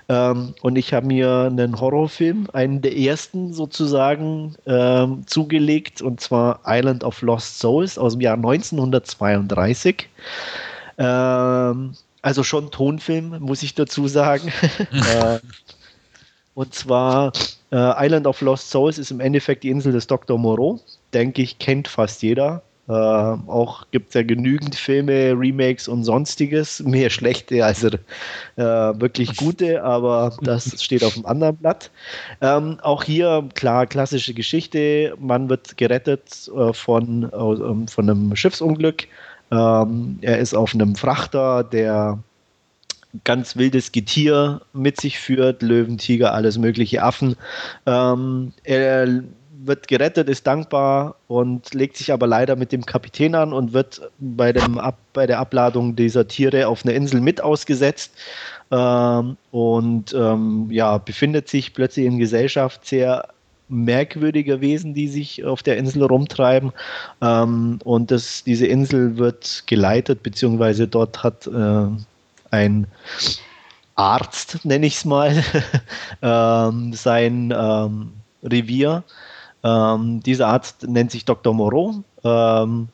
Ähm, und ich habe mir einen Horrorfilm, einen der ersten sozusagen, ähm, zugelegt, und zwar Island of Lost Souls aus dem Jahr 1932. Ähm, also schon Tonfilm, muss ich dazu sagen. äh, und zwar äh, Island of Lost Souls ist im Endeffekt die Insel des Dr. Moreau. Denke ich, kennt fast jeder. Äh, auch gibt es ja genügend Filme, Remakes und sonstiges. Mehr schlechte als äh, wirklich gute, aber das steht auf dem anderen Blatt. Ähm, auch hier, klar, klassische Geschichte. Man wird gerettet äh, von, äh, von einem Schiffsunglück. Ähm, er ist auf einem Frachter, der ganz wildes Getier mit sich führt, Löwen, Tiger, alles mögliche Affen. Ähm, er wird gerettet, ist dankbar und legt sich aber leider mit dem Kapitän an und wird bei, dem Ab bei der Abladung dieser Tiere auf einer Insel mit ausgesetzt ähm, und ähm, ja, befindet sich plötzlich in Gesellschaft sehr merkwürdiger Wesen, die sich auf der Insel rumtreiben. Ähm, und das, diese Insel wird geleitet, beziehungsweise dort hat äh, ein Arzt, nenne ich es mal, ähm, sein ähm, Revier. Ähm, dieser Arzt nennt sich Dr. Moreau ähm,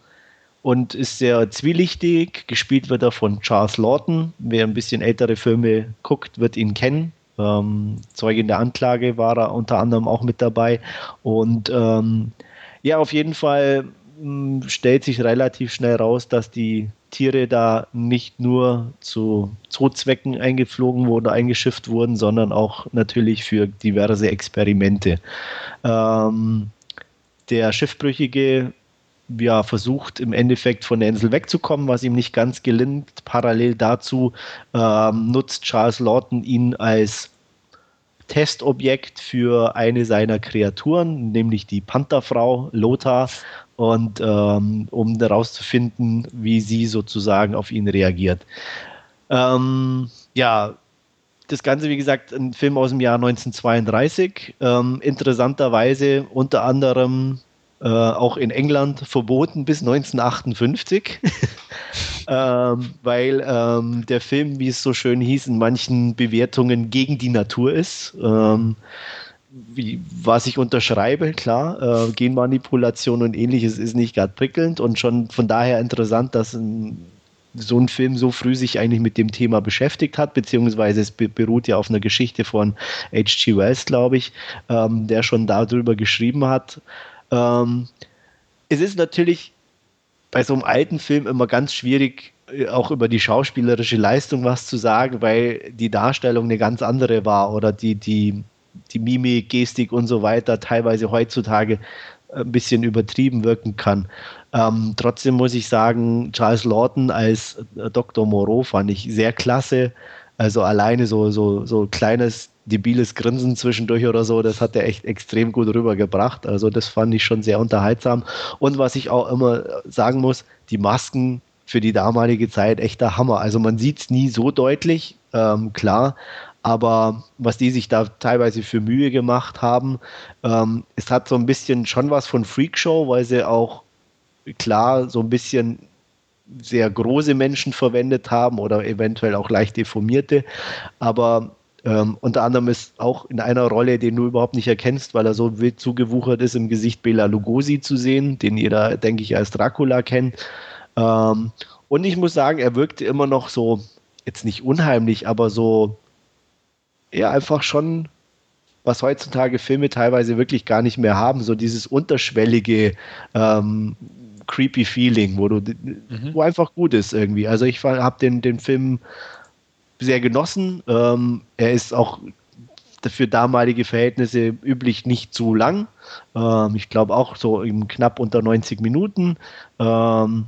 und ist sehr zwielichtig. Gespielt wird er von Charles Lawton. Wer ein bisschen ältere Filme guckt, wird ihn kennen. Ähm, Zeugin der Anklage war er unter anderem auch mit dabei. Und ähm, ja, auf jeden Fall mh, hm, stellt sich relativ schnell raus, dass die Tiere da nicht nur zu Zoozwecken eingeflogen wurden, eingeschifft wurden, sondern auch natürlich für diverse Experimente. Ähm, der Schiffbrüchige ja, versucht im Endeffekt von der Insel wegzukommen, was ihm nicht ganz gelingt. Parallel dazu ähm, nutzt Charles Lawton ihn als Testobjekt für eine seiner Kreaturen, nämlich die Pantherfrau Lothar, und ähm, um herauszufinden, wie sie sozusagen auf ihn reagiert. Ähm, ja, das Ganze, wie gesagt, ein Film aus dem Jahr 1932. Ähm, interessanterweise unter anderem äh, auch in England verboten bis 1958, ähm, weil ähm, der Film, wie es so schön hieß, in manchen Bewertungen gegen die Natur ist. Wie, was ich unterschreibe, klar, äh, Genmanipulation und ähnliches ist nicht gerade prickelnd und schon von daher interessant, dass ein, so ein Film so früh sich eigentlich mit dem Thema beschäftigt hat, beziehungsweise es beruht ja auf einer Geschichte von H.G. Wells, glaube ich, ähm, der schon darüber geschrieben hat. Ähm, es ist natürlich bei so einem alten Film immer ganz schwierig, äh, auch über die schauspielerische Leistung was zu sagen, weil die Darstellung eine ganz andere war oder die, die, die Mimik, Gestik und so weiter teilweise heutzutage ein bisschen übertrieben wirken kann. Ähm, trotzdem muss ich sagen, Charles Lawton als äh, Dr. Moreau fand ich sehr klasse. Also alleine so, so, so kleines, debiles Grinsen zwischendurch oder so, das hat er echt extrem gut rübergebracht. Also das fand ich schon sehr unterhaltsam. Und was ich auch immer sagen muss, die Masken für die damalige Zeit echter Hammer. Also man sieht es nie so deutlich, ähm, klar, aber was die sich da teilweise für Mühe gemacht haben, ähm, es hat so ein bisschen schon was von Freakshow, weil sie auch klar so ein bisschen sehr große Menschen verwendet haben oder eventuell auch leicht deformierte. Aber ähm, unter anderem ist auch in einer Rolle, den du überhaupt nicht erkennst, weil er so wild zugewuchert ist, im Gesicht Bela Lugosi zu sehen, den jeder, denke ich, als Dracula kennt. Ähm, und ich muss sagen, er wirkte immer noch so, jetzt nicht unheimlich, aber so ja einfach schon, was heutzutage Filme teilweise wirklich gar nicht mehr haben, so dieses unterschwellige ähm, creepy Feeling, wo du, mhm. wo einfach gut ist irgendwie. Also ich habe den, den Film sehr genossen. Ähm, er ist auch für damalige Verhältnisse üblich nicht zu lang. Ähm, ich glaube auch so im knapp unter 90 Minuten. Ähm,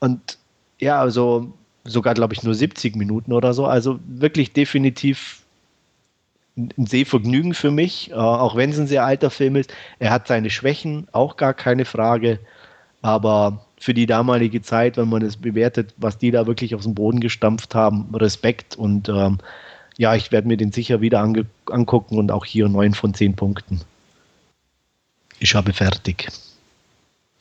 und ja, also sogar glaube ich nur 70 Minuten oder so. Also wirklich definitiv ein Sehvergnügen für mich, äh, auch wenn es ein sehr alter Film ist. Er hat seine Schwächen, auch gar keine Frage. Aber für die damalige Zeit, wenn man es bewertet, was die da wirklich aus dem Boden gestampft haben, Respekt und ähm, ja, ich werde mir den sicher wieder angucken und auch hier 9 von 10 Punkten. Ich habe fertig.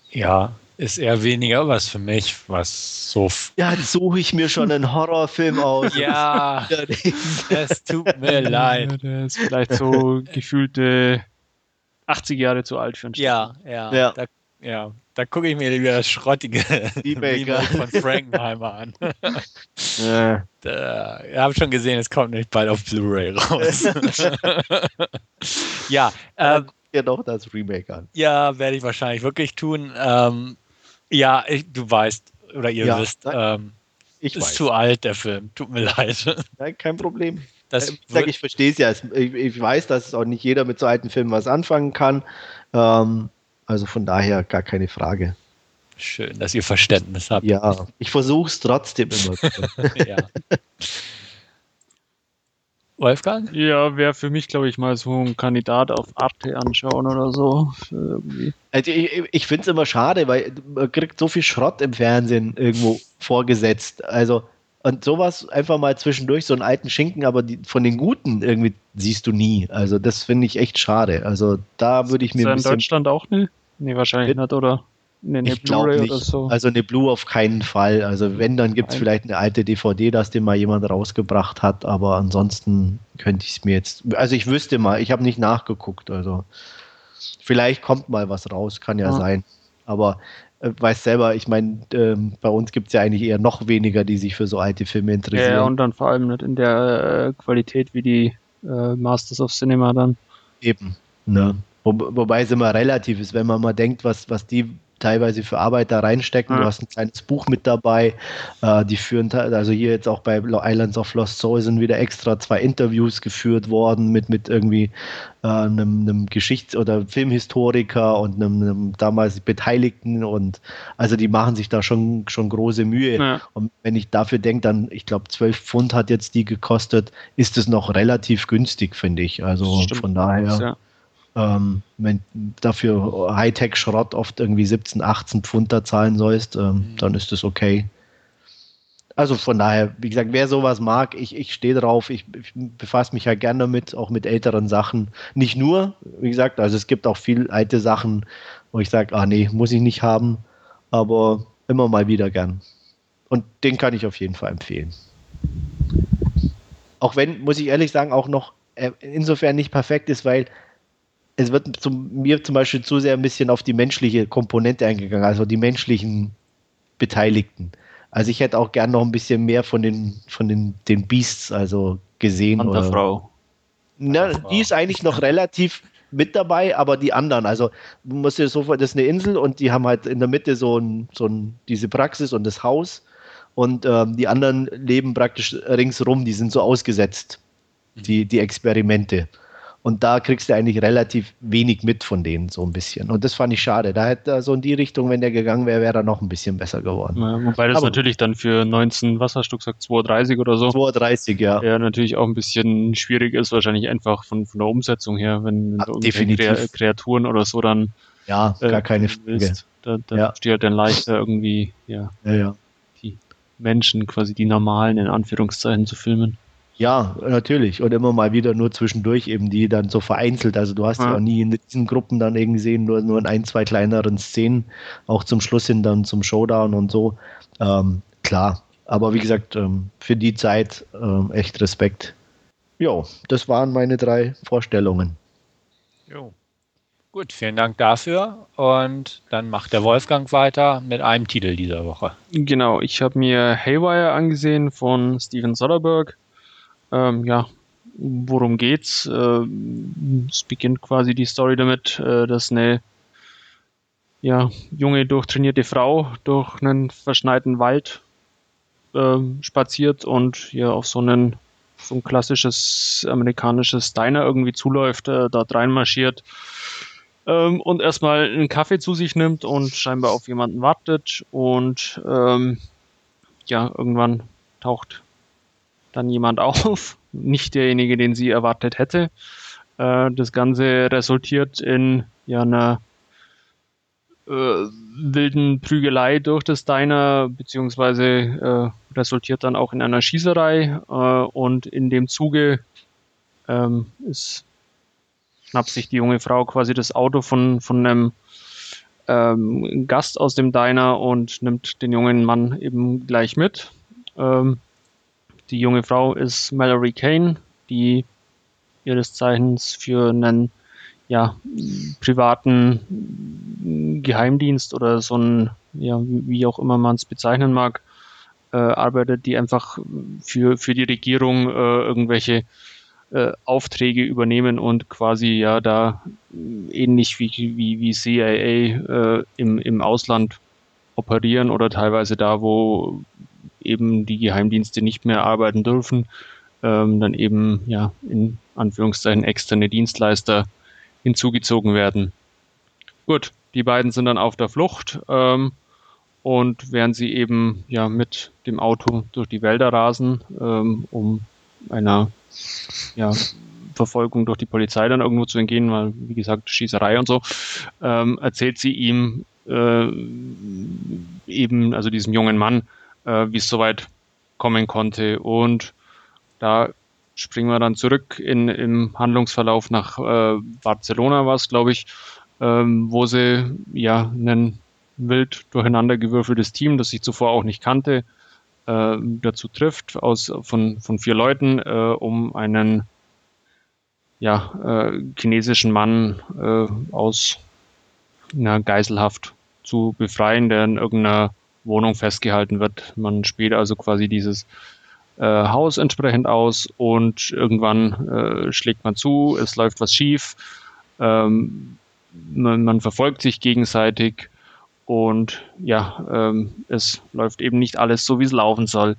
Ja, ist eher weniger was für mich, was so. Ja, suche ich mir schon einen Horrorfilm aus. ja, es tut mir leid. Der ist vielleicht so gefühlte 80 Jahre zu alt für einen Ja, ja. Ja. Da, ja, da gucke ich mir wieder das schrottige Remake Remake von Frankenheimer an. Ja. Da, ich habe schon gesehen, es kommt nicht bald auf Blu-ray raus. ja, ähm, ja doch das Remake an. ja, werde ich wahrscheinlich wirklich tun. Ähm, ja, ich, du weißt, oder ihr Ja, wisst, ähm, Ich ist weiß. zu alt, der Film. Tut mir leid. Nein, kein Problem. Das ich sag, wird- ich verstehe es ja. Ich, ich weiß, dass auch nicht jeder mit so alten Filmen was anfangen kann. Ähm, also von daher gar keine Frage. schön, dass ihr Verständnis habt. Ja, ich versuche es trotzdem immer. Ja. Wolfgang? Ja, wäre für mich, glaube ich, mal so ein Kandidat auf Arte anschauen oder so. Also ich, ich finde es immer schade, weil man kriegt so viel Schrott im Fernsehen irgendwo vorgesetzt. Also und sowas einfach mal zwischendurch, so einen alten Schinken, aber die, von den Guten irgendwie siehst du nie. Also das finde ich echt schade. Also da würde ich Ist mir er ein in bisschen Deutschland auch nicht? Nee, wahrscheinlich nicht, oder? Nee, eine Ich glaube nicht. oder so. Also eine Blue auf keinen Fall. Also wenn, dann gibt es vielleicht eine alte DVD, dass den mal jemand rausgebracht hat, aber ansonsten könnte ich es mir jetzt. Also ich wüsste mal, ich habe nicht nachgeguckt. Also vielleicht kommt mal was raus, kann ja Ja. sein. Aber äh, weiß selber, ich meine, ähm, bei uns gibt es ja eigentlich eher noch weniger, die sich für so alte Filme interessieren. ja, und dann vor allem nicht in der äh, Qualität wie die äh, Masters of Cinema dann. Eben. Ne? Wo, wobei es immer relativ ist, wenn man mal denkt, was, was die teilweise für Arbeit da reinstecken. Ja. Du hast ein kleines Buch mit dabei. Äh, die führen, also hier jetzt auch bei Islands of Lost Soul sind wieder extra zwei Interviews geführt worden mit, mit irgendwie äh, einem, einem Geschichts- oder Filmhistoriker und einem, einem damals Beteiligten und also die machen sich da schon, schon große Mühe. Ja. Und wenn ich dafür denke, dann, ich glaube, 12 Pfund hat jetzt die gekostet, ist es noch relativ günstig, finde ich. Also Stimmt. von daher, Ja. Ähm, wenn dafür Hightech-Schrott oft irgendwie 17, 18 Pfund da zahlen sollst, ähm, Mhm. dann ist das okay. Also von daher, wie gesagt, wer sowas mag, ich, ich stehe drauf, ich, ich befasse mich ja gerne damit, auch mit älteren Sachen. Nicht nur, wie gesagt, also es gibt auch viel alte Sachen, wo ich sage, ah nee, muss ich nicht haben, aber immer mal wieder gern. Und den kann ich auf jeden Fall empfehlen. Auch wenn, muss ich ehrlich sagen, auch noch äh, insofern nicht perfekt ist, weil es wird zum, mir zum Beispiel zu sehr ein bisschen auf die menschliche Komponente eingegangen, also die menschlichen Beteiligten. Also ich hätte auch gern noch ein bisschen mehr von den, von den, den Beasts also gesehen. Und der oder- Frau. na, die ist eigentlich noch relativ mit dabei, aber die anderen, also musst dir so vor- das ist eine Insel und die haben halt in der Mitte so ein, so ein, diese Praxis und das Haus und ähm, die anderen leben praktisch ringsrum, die sind so ausgesetzt, die, die Experimente. Und da kriegst du eigentlich relativ wenig mit von denen, so ein bisschen. Und das fand ich schade. Da hätte er so in die Richtung, wenn der gegangen wäre, wäre er noch ein bisschen besser geworden. Ja, wobei das Aber- natürlich dann für 19, was hast du gesagt, 230 oder so, 32, ja. ja, natürlich auch ein bisschen schwierig ist, wahrscheinlich einfach von, von der Umsetzung her, wenn, wenn du irgendwelche Kreaturen oder so dann Ja, äh, gar keine Frage. da, da Ja. steht halt dann leichter irgendwie, ja, Ja, ja. die Menschen, quasi die normalen in Anführungszeichen zu filmen. Ja, natürlich. Und immer mal wieder nur zwischendurch eben die dann so vereinzelt. Also du hast ja, Ja. auch nie in diesen Gruppen dann irgendwie gesehen, nur, nur in ein, zwei kleineren Szenen, auch zum Schluss hin dann zum Showdown und so. Ähm, klar. Aber wie gesagt, ähm, für die Zeit ähm, echt Respekt. Jo, das waren meine drei Vorstellungen. Jo. Gut, vielen Dank dafür. Und dann macht der Wolfgang weiter mit einem Titel dieser Woche. Genau, ich habe mir Haywire angesehen von Steven Soderbergh. Ähm, ja, worum geht's? Ähm, es beginnt quasi die Story damit, äh, dass eine ja, junge, durchtrainierte Frau durch einen verschneiten Wald ähm, spaziert und ja auf so, einen, so ein klassisches amerikanisches Diner irgendwie zuläuft, äh, dort reinmarschiert ähm, und erstmal einen Kaffee zu sich nimmt und scheinbar auf jemanden wartet und ähm, ja, irgendwann taucht dann jemand auf, nicht derjenige, den sie erwartet hätte. Äh, das Ganze resultiert in ja einer äh, wilden Prügelei durch das Diner, beziehungsweise äh, resultiert dann auch in einer Schießerei. Äh, und in dem Zuge ähm, ist, schnappt sich die junge Frau quasi das Auto von, von einem ähm, Gast aus dem Diner und nimmt den jungen Mann eben gleich mit. Ähm, die junge Frau ist Mallory Kane, die ihres Zeichens für einen ja, privaten Geheimdienst oder so ein, ja, wie auch immer man es bezeichnen mag, äh, arbeitet, die einfach für, für die Regierung äh, irgendwelche äh, Aufträge übernehmen und quasi ja da ähnlich wie, wie, wie CIA äh, im, im Ausland operieren oder teilweise da, wo eben die Geheimdienste nicht mehr arbeiten dürfen, ähm, dann eben ja in Anführungszeichen externe Dienstleister hinzugezogen werden. Gut, die beiden sind dann auf der Flucht ähm, und während sie eben ja mit dem Auto durch die Wälder rasen, ähm, um einer ja, Verfolgung durch die Polizei dann irgendwo zu entgehen, weil wie gesagt Schießerei und so, ähm, erzählt sie ihm äh, eben, also diesem jungen Mann, äh, wie es soweit kommen konnte. Und da springen wir dann zurück in, im Handlungsverlauf nach äh, Barcelona war es, glaube ich, ähm, wo sie ja ein wild durcheinandergewürfeltes Team, das ich zuvor auch nicht kannte, äh, dazu trifft, aus, von, von vier Leuten, äh, um einen ja, äh, chinesischen Mann äh, aus einer Geiselhaft zu befreien, der in irgendeiner Wohnung festgehalten wird. Man spielt also quasi dieses äh, Haus entsprechend aus und irgendwann äh, schlägt man zu, es läuft was schief, ähm, man, man, verfolgt sich gegenseitig und ja, ähm, es läuft eben nicht alles so, wie es laufen soll.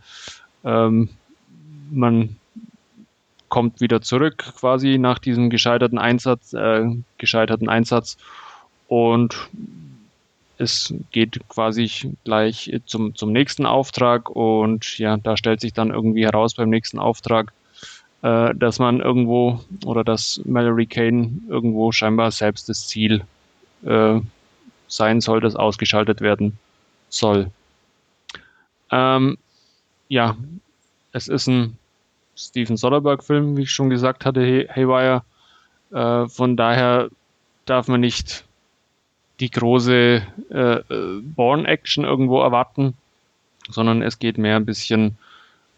Ähm, man kommt wieder zurück quasi nach diesem gescheiterten Einsatz, äh, gescheiterten Einsatz und es geht quasi gleich zum, zum nächsten Auftrag und ja, da stellt sich dann irgendwie heraus beim nächsten Auftrag, äh, dass man irgendwo oder dass Mallory Kane irgendwo scheinbar selbst das Ziel äh, sein soll, das ausgeschaltet werden soll. Ähm, ja, es ist ein Steven Soderbergh-Film, wie ich schon gesagt hatte, Haywire. Äh, von daher darf man nicht die große äh, Born-Action irgendwo erwarten, sondern es geht mehr ein bisschen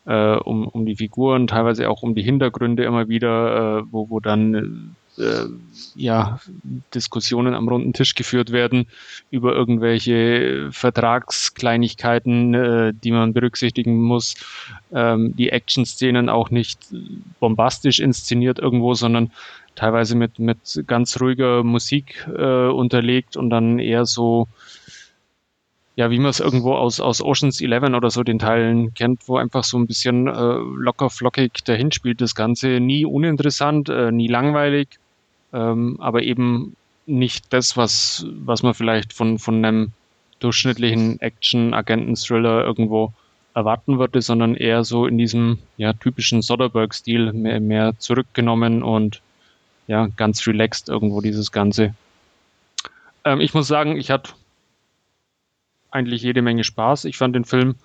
äh, um, um die Figuren, teilweise auch um die Hintergründe immer wieder, äh, wo, wo dann äh, ja, Diskussionen am runden Tisch geführt werden über irgendwelche Vertragskleinigkeiten, äh, die man berücksichtigen muss. Ähm, die Action-Szenen auch nicht bombastisch inszeniert irgendwo, sondern teilweise mit, mit ganz ruhiger Musik äh, unterlegt und dann eher so, ja, wie man es irgendwo aus, aus Oceans 11 oder so den Teilen kennt, wo einfach so ein bisschen äh, locker flockig dahin spielt das Ganze. Nie uninteressant, äh, nie langweilig, ähm, aber eben nicht das, was, was man vielleicht von, von einem durchschnittlichen Action-Agenten-Thriller irgendwo erwarten würde, sondern eher so in diesem ja, typischen Soderbergh-Stil mehr, mehr zurückgenommen und ja, ganz relaxed irgendwo dieses Ganze. Ähm, ich muss sagen, ich hatte eigentlich jede Menge Spaß. Ich fand den Film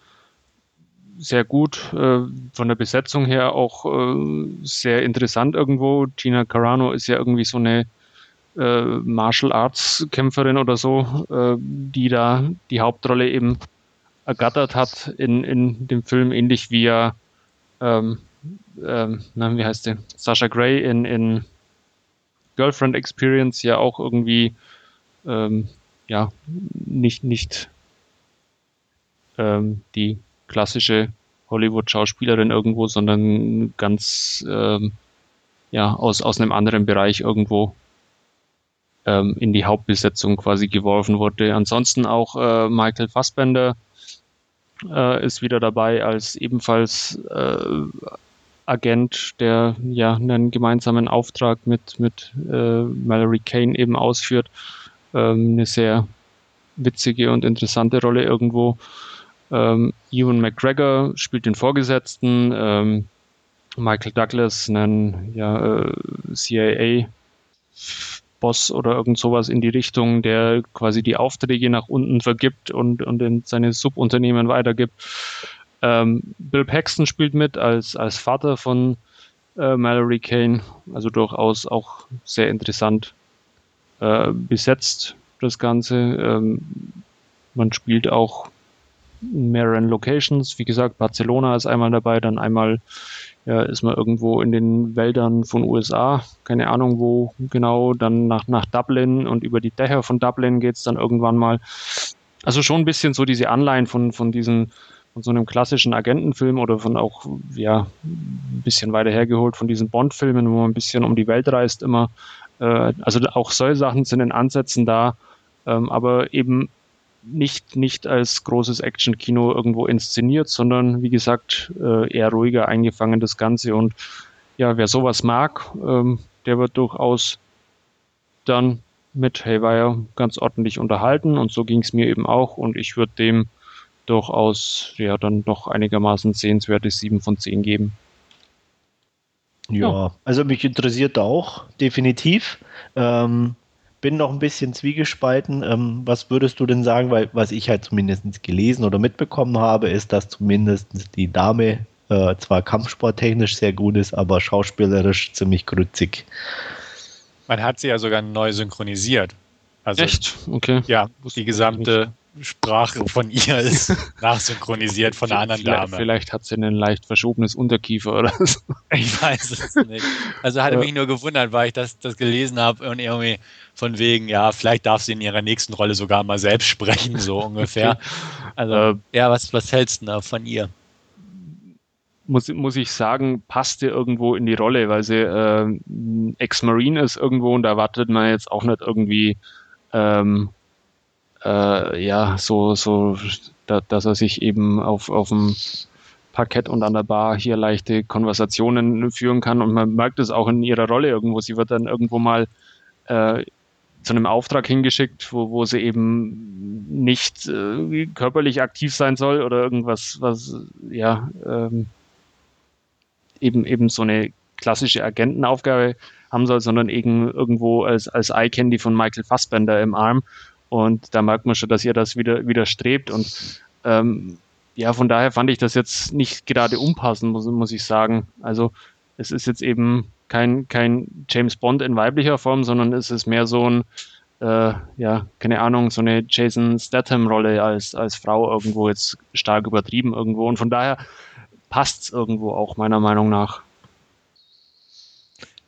sehr gut, äh, von der Besetzung her auch äh, sehr interessant irgendwo. Gina Carano ist ja irgendwie so eine äh, Martial Arts Kämpferin oder so, äh, die da die Hauptrolle eben ergattert hat in, in dem Film, ähnlich wie ja, ähm, ähm, wie heißt der? Sasha Gray in, in Girlfriend Experience ja auch irgendwie ähm, ja nicht nicht ähm, die klassische Hollywood-Schauspielerin irgendwo, sondern ganz ähm, ja aus aus einem anderen Bereich irgendwo ähm, in die Hauptbesetzung quasi geworfen wurde. Ansonsten auch äh, Michael Fassbender äh, ist wieder dabei als ebenfalls äh, Agent, der ja einen gemeinsamen Auftrag mit, mit äh, Mallory Kane eben ausführt. Ähm, eine sehr witzige und interessante Rolle irgendwo. Ähm, Ewan McGregor spielt den Vorgesetzten. Ähm, Michael Douglas, einen ja, äh, CIA Boss oder irgend sowas in die Richtung, der quasi die Aufträge nach unten vergibt und, und in seine Subunternehmen weitergibt. Ähm, Bill Paxton spielt mit als, als Vater von äh, Mallory Kane, also durchaus auch sehr interessant äh, besetzt, das Ganze. Ähm, man spielt auch in mehreren Locations. Wie gesagt, Barcelona ist einmal dabei, dann einmal ja, ist man irgendwo in den Wäldern von USA, keine Ahnung wo genau, dann nach, nach Dublin und über die Dächer von Dublin geht es dann irgendwann mal. Also schon ein bisschen so diese Anleihen von, von diesen, von so einem klassischen Agentenfilm oder von auch, ja, ein bisschen weiter hergeholt von diesen Bond-Filmen, wo man ein bisschen um die Welt reist immer. Äh, also auch solche Sachen sind in Ansätzen da, ähm, aber eben nicht, nicht als großes Action-Kino irgendwo inszeniert, sondern wie gesagt, äh, eher ruhiger eingefangen das Ganze. Und ja, wer sowas mag, ähm, der wird durchaus dann mit Haywire ganz ordentlich unterhalten. Und so ging es mir eben auch. Und ich würde dem durchaus ja dann noch einigermaßen sehenswerte 7 von 10 geben. Ja, also mich interessiert auch, definitiv. Ähm, bin noch ein bisschen zwiegespalten. Ähm, was würdest du denn sagen? Weil was ich halt zumindest gelesen oder mitbekommen habe, ist, dass zumindest die Dame äh, zwar kampfsporttechnisch sehr gut ist, aber schauspielerisch ziemlich grützig. Man hat sie ja sogar neu synchronisiert. Also, Echt? Okay. Ja, die gesamte Sprache von ihr ist nachsynchronisiert von einer anderen vielleicht, Dame. Vielleicht hat sie ein leicht verschobenes Unterkiefer oder so. Ich weiß es nicht. Also hatte mich nur gewundert, weil ich das, das gelesen habe und irgendwie von wegen, ja, vielleicht darf sie in ihrer nächsten Rolle sogar mal selbst sprechen, so ungefähr. Also, äh, ja, was, was hältst du da von ihr? Muss, muss ich sagen, passte irgendwo in die Rolle, weil sie äh, Ex-Marine ist irgendwo und da erwartet man jetzt auch nicht irgendwie ähm, äh, ja, so, so, da, dass er sich eben auf, auf dem Parkett und an der Bar hier leichte Konversationen führen kann und man merkt es auch in ihrer Rolle irgendwo. Sie wird dann irgendwo mal äh, zu einem Auftrag hingeschickt, wo, wo sie eben nicht äh, körperlich aktiv sein soll oder irgendwas, was ja ähm, eben eben so eine klassische Agentenaufgabe haben soll, sondern eben irgendwo als, als Eye Candy von Michael Fassbender im Arm und da merkt man schon, dass ihr das wieder widerstrebt. Und ähm, ja, von daher fand ich das jetzt nicht gerade unpassend, muss, muss ich sagen. Also es ist jetzt eben kein, kein James Bond in weiblicher Form, sondern es ist mehr so ein, äh, ja, keine Ahnung, so eine Jason Statham-Rolle als, als Frau irgendwo jetzt stark übertrieben irgendwo. Und von daher passt es irgendwo auch meiner Meinung nach.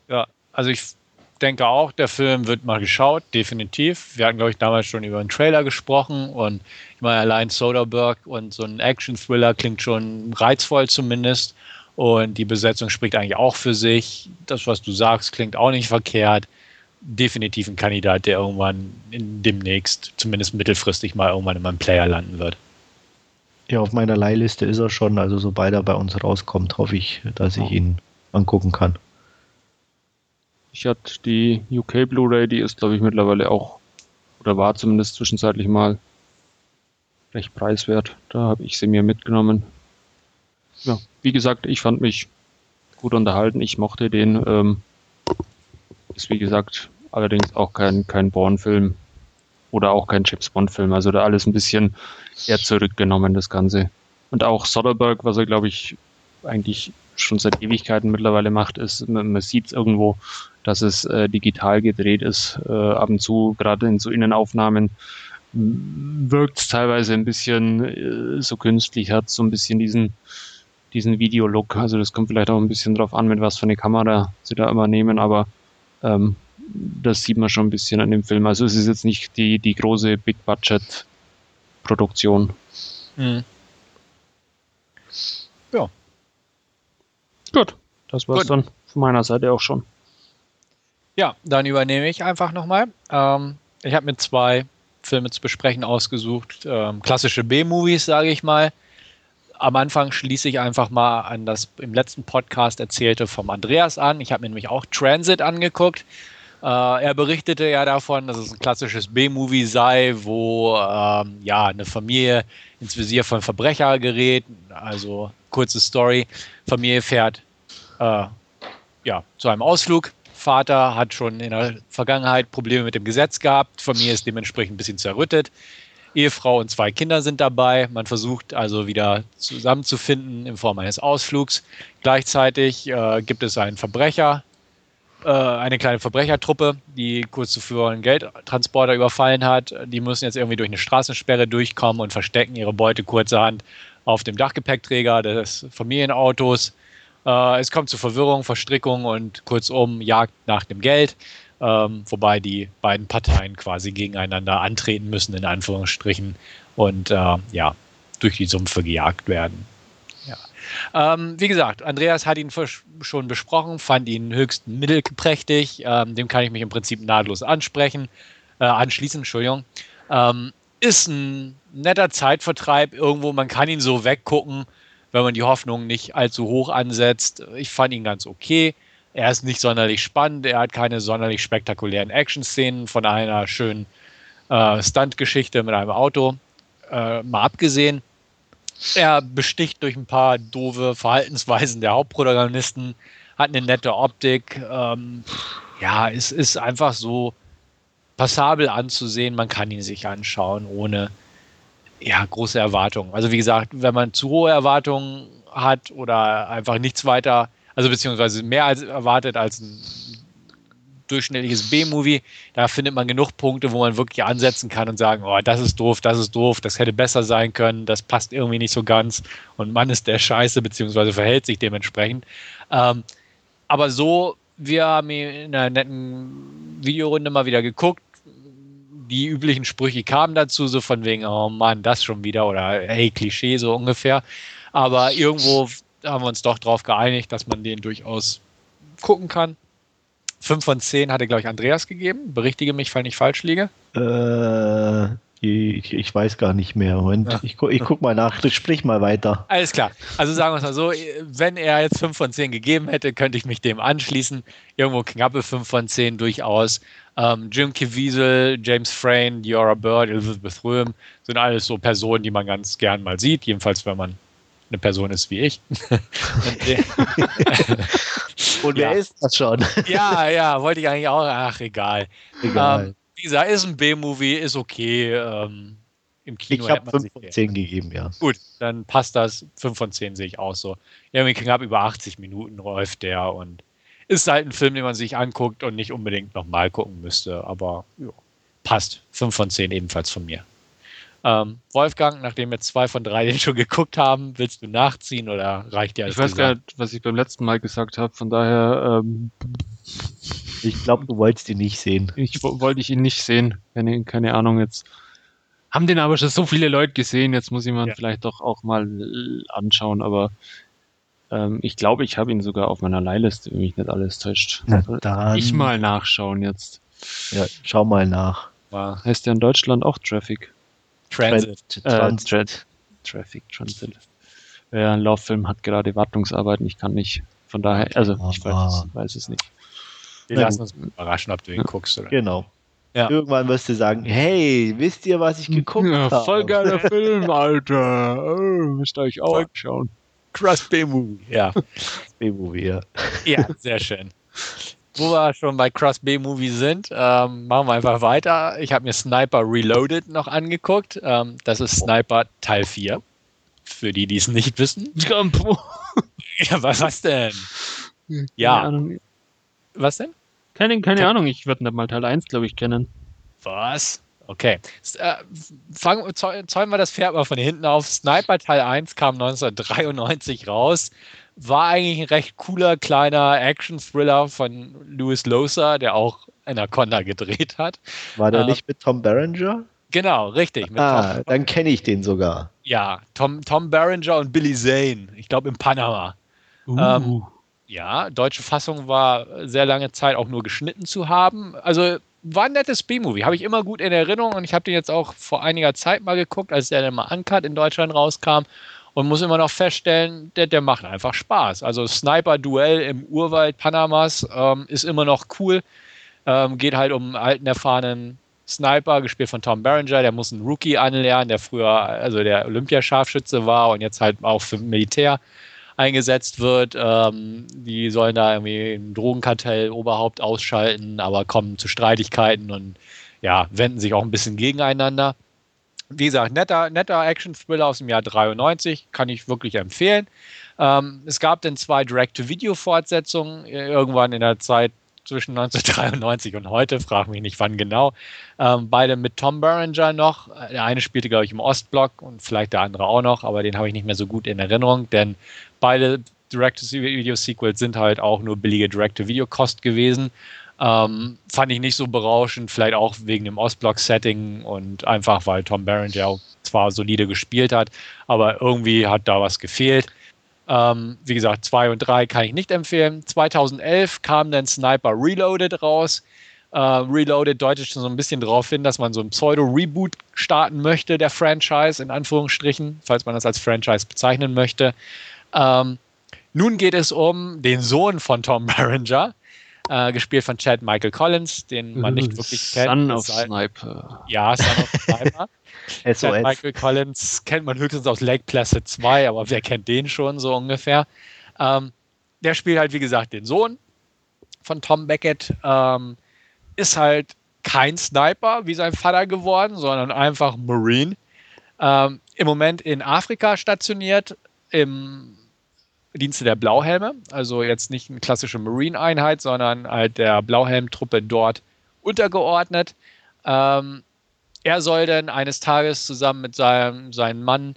Ja, also ich denke auch, der Film wird mal geschaut, definitiv. Wir hatten, glaube ich, damals schon über einen Trailer gesprochen und ich meine, allein Soderbergh und so ein Action-Thriller klingt schon reizvoll zumindest und die Besetzung spricht eigentlich auch für sich. Das, was du sagst, klingt auch nicht verkehrt. Definitiv ein Kandidat, der irgendwann in demnächst, zumindest mittelfristig mal irgendwann in meinem Player landen wird. Ja, auf meiner Leihliste ist er schon. Also sobald er bei uns rauskommt, hoffe ich, dass ich ihn angucken kann. Ich hatte die UK Blu-ray, die ist, glaube ich, mittlerweile auch, oder war zumindest zwischenzeitlich mal recht preiswert. Da habe ich sie mir mitgenommen. Ja, wie gesagt, ich fand mich gut unterhalten. Ich mochte den. Ähm, ist wie gesagt allerdings auch kein, kein Bourne-Film oder auch kein Chips Bond-Film. Also da alles ein bisschen eher zurückgenommen, das Ganze. Und auch Soderbergh, was er, glaube ich, eigentlich schon seit Ewigkeiten mittlerweile macht, ist, man, man sieht es irgendwo, dass es äh, digital gedreht ist, äh, ab und zu, gerade in so Innenaufnahmen, wirkt es teilweise ein bisschen äh, so künstlich, hat so ein bisschen diesen, diesen Videolook. Also das kommt vielleicht auch ein bisschen drauf an, mit was für eine Kamera sie da immer nehmen, aber ähm, das sieht man schon ein bisschen an dem Film. Also es ist jetzt nicht die, die große Big-Budget-Produktion. Mhm. Ja. Gut, das war's Gut. dann von meiner Seite auch schon. Ja, dann übernehme ich einfach nochmal. Ähm, ich habe mir zwei Filme zu besprechen ausgesucht. Ähm, klassische B-Movies, sage ich mal. Am Anfang schließe ich einfach mal an das im letzten Podcast erzählte vom Andreas an. Ich habe mir nämlich auch Transit angeguckt. Äh, er berichtete ja davon, dass es ein klassisches B-Movie sei, wo ähm, ja eine Familie ins Visier von Verbrecher gerät. Also kurze Story: Familie fährt äh, ja zu einem Ausflug Vater hat schon in der Vergangenheit Probleme mit dem Gesetz gehabt. Familie ist dementsprechend ein bisschen zerrüttet. Ehefrau und zwei Kinder sind dabei. Man versucht also wieder zusammenzufinden in Form eines Ausflugs. Gleichzeitig äh, gibt es einen Verbrecher, eine kleine Verbrechertruppe, die kurz zuvor einen Geldtransporter überfallen hat. Die müssen jetzt irgendwie durch eine Straßensperre durchkommen und verstecken ihre Beute kurzerhand auf dem Dachgepäckträger des Familienautos. Äh, es kommt zu Verwirrung, Verstrickung und kurzum Jagd nach dem Geld, ähm, wobei die beiden Parteien quasi gegeneinander antreten müssen, in Anführungsstrichen, und äh, ja, durch die Sumpfe gejagt werden. Ähm, wie gesagt, Andreas hat ihn schon besprochen, fand ihn höchst mittelprächtig. Ähm, dem kann ich mich im Prinzip nahtlos ansprechen, äh, anschließen, Entschuldigung. Ähm, ist ein netter Zeitvertreib irgendwo, man kann ihn so weggucken wenn man die Hoffnung nicht allzu hoch ansetzt. Ich fand ihn ganz okay. Er ist nicht sonderlich spannend, er hat keine sonderlich spektakulären Action-Szenen von einer schönen äh, Stunt-Geschichte mit einem Auto, äh, mal abgesehen. Er besticht durch ein paar doofe Verhaltensweisen der Hauptprotagonisten, hat eine nette Optik. Ähm, ja, es ist einfach so passabel anzusehen, man kann ihn sich anschauen, ohne ja, große Erwartungen. Also wie gesagt, wenn man zu hohe Erwartungen hat oder einfach nichts weiter, also beziehungsweise mehr als erwartet als ein durchschnittliches B-Movie, da findet man genug Punkte, wo man wirklich ansetzen kann und sagen, oh, das ist doof, das ist doof, das hätte besser sein können, das passt irgendwie nicht so ganz und man ist der Scheiße, beziehungsweise verhält sich dementsprechend. Ähm, aber so, wir haben in einer netten Videorunde mal wieder geguckt, die üblichen Sprüche kamen dazu, so von wegen, oh Mann, das schon wieder oder hey, Klischee so ungefähr. Aber irgendwo haben wir uns doch darauf geeinigt, dass man den durchaus gucken kann. Fünf von zehn hatte, glaube ich, Andreas gegeben. Berichtige mich, falls ich falsch liege. Äh, ich, ich, weiß gar nicht mehr. Moment, ja. ich, gu, ich guck mal nach. Sprich mal weiter. Alles klar. Also sagen wir es mal so: Wenn er jetzt 5 von 10 gegeben hätte, könnte ich mich dem anschließen. Irgendwo knappe 5 von 10 durchaus. Ähm, Jim Caviezel, James Frayne, Diora Bird, Elizabeth Röhm sind alles so Personen, die man ganz gern mal sieht. Jedenfalls, wenn man eine Person ist wie ich. Und wer ja. ist das schon? ja, ja, wollte ich eigentlich auch. Ach, egal. Egal. Ähm, wie gesagt, ist ein B-Movie, ist okay. Ähm, Im Kino ich habe 5 von 10 gegeben, ja. Gut, dann passt das. 5 von 10 sehe ich auch so. Irgendwie knapp über 80 Minuten läuft der und ist halt ein Film, den man sich anguckt und nicht unbedingt nochmal gucken müsste. Aber ja, passt. 5 von 10 ebenfalls von mir. Ähm, Wolfgang, nachdem wir zwei von drei den schon geguckt haben, willst du nachziehen oder reicht dir alles? Ich weiß gar nicht, was ich beim letzten Mal gesagt habe, von daher ähm, ich glaube, du wolltest ihn nicht sehen. Ich wollte ich ihn nicht sehen. Keine, keine Ahnung jetzt. Haben den aber schon so viele Leute gesehen, jetzt muss ich mal ja. vielleicht doch auch mal anschauen, aber ähm, ich glaube, ich habe ihn sogar auf meiner Leihliste, wenn mich nicht alles täuscht. Ich mal nachschauen jetzt. Ja, schau mal nach. War, heißt der in Deutschland auch Traffic? Transit. Äh, Transit. Traffic, Transit. Ja, ein Lauffilm hat gerade Wartungsarbeiten, ich kann nicht. Von daher, also ich weiß, weiß es nicht. Wir lassen uns überraschen, ob du ihn guckst. Oder? Genau. Ja. Irgendwann wirst du sagen, hey, wisst ihr, was ich geguckt ja, habe? Voll geiler Film, Alter. Oh, müsst ihr euch auch anschauen. Cross B-Movie, ja. B-Movie, ja. Ja, sehr schön. Wo wir schon bei Cross B-Movie sind, ähm, machen wir einfach weiter. Ich habe mir Sniper Reloaded noch angeguckt. Ähm, das ist Sniper Teil 4. Für die, die es nicht wissen. ja, was, was denn? Ja. Was denn? Keine, keine Ahnung, ich würde nicht mal Teil 1, glaube ich, kennen. Was? Okay. Äh, fangen, zäumen wir das Pferd mal von hinten auf. Sniper Teil 1 kam 1993 raus. War eigentlich ein recht cooler kleiner Action-Thriller von Louis Loser, der auch Anaconda gedreht hat. War der äh, nicht mit Tom Berenger? Genau, richtig. ah, Tom, dann kenne ich den sogar. Ja, Tom, Tom Berenger und Billy Zane. Ich glaube in Panama. Uh. Ähm, ja, deutsche Fassung war sehr lange Zeit auch nur geschnitten zu haben. Also war ein nettes B-Movie, habe ich immer gut in Erinnerung und ich habe den jetzt auch vor einiger Zeit mal geguckt, als der dann mal Uncut in Deutschland rauskam und muss immer noch feststellen, der, der macht einfach Spaß. Also Sniper-Duell im Urwald Panamas ähm, ist immer noch cool. Ähm, geht halt um einen alten, erfahrenen Sniper, gespielt von Tom Berenger, der muss einen Rookie anlernen, der früher also der Olympiascharfschütze war und jetzt halt auch für Militär eingesetzt wird. Ähm, die sollen da irgendwie ein Drogenkartell Oberhaupt ausschalten, aber kommen zu Streitigkeiten und ja, wenden sich auch ein bisschen gegeneinander. Wie gesagt, netter, netter Action-Thriller aus dem Jahr 93, kann ich wirklich empfehlen. Ähm, es gab dann zwei Direct-to-Video-Fortsetzungen äh, irgendwann in der Zeit zwischen 1993 und heute, frag mich nicht wann genau. Ähm, beide mit Tom Berenger noch. Der eine spielte, glaube ich, im Ostblock und vielleicht der andere auch noch, aber den habe ich nicht mehr so gut in Erinnerung, denn beide Direct-to-Video-Sequels sind halt auch nur billige Direct-to-Video-Kost gewesen. Ähm, fand ich nicht so berauschend, vielleicht auch wegen dem Ostblock-Setting und einfach, weil Tom Berenger zwar solide gespielt hat, aber irgendwie hat da was gefehlt. Ähm, wie gesagt, 2 und 3 kann ich nicht empfehlen. 2011 kam dann Sniper Reloaded raus. Äh, Reloaded deutet schon so ein bisschen darauf hin, dass man so ein Pseudo-Reboot starten möchte, der Franchise, in Anführungsstrichen, falls man das als Franchise bezeichnen möchte. Ähm, nun geht es um den Sohn von Tom Berenger, äh, gespielt von Chad Michael Collins, den man nicht wirklich kennt. Son of Sniper. Ja, Son of Sniper. Chad Michael Collins kennt man höchstens aus Lake Placid 2, aber wer kennt den schon so ungefähr? Ähm, der spielt halt, wie gesagt, den Sohn von Tom Beckett. Ähm, ist halt kein Sniper wie sein Vater geworden, sondern einfach Marine. Ähm, Im Moment in Afrika stationiert, im Dienste der Blauhelme. Also jetzt nicht eine klassische Marine-Einheit, sondern halt der Blauhelm-Truppe dort untergeordnet. Ähm, er soll dann eines Tages zusammen mit seinem, seinem Mann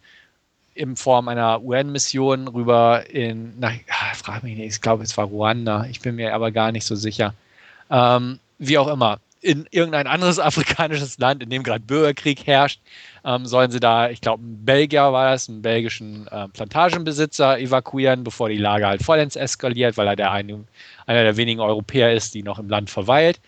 in Form einer UN-Mission rüber in, na, frag mich nicht, ich glaube, es war Ruanda, ich bin mir aber gar nicht so sicher. Ähm, wie auch immer, in irgendein anderes afrikanisches Land, in dem gerade Bürgerkrieg herrscht, ähm, sollen sie da, ich glaube, ein Belgier war das, einen belgischen äh, Plantagenbesitzer evakuieren, bevor die Lage halt vollends eskaliert, weil er der eine, einer der wenigen Europäer ist, die noch im Land verweilt.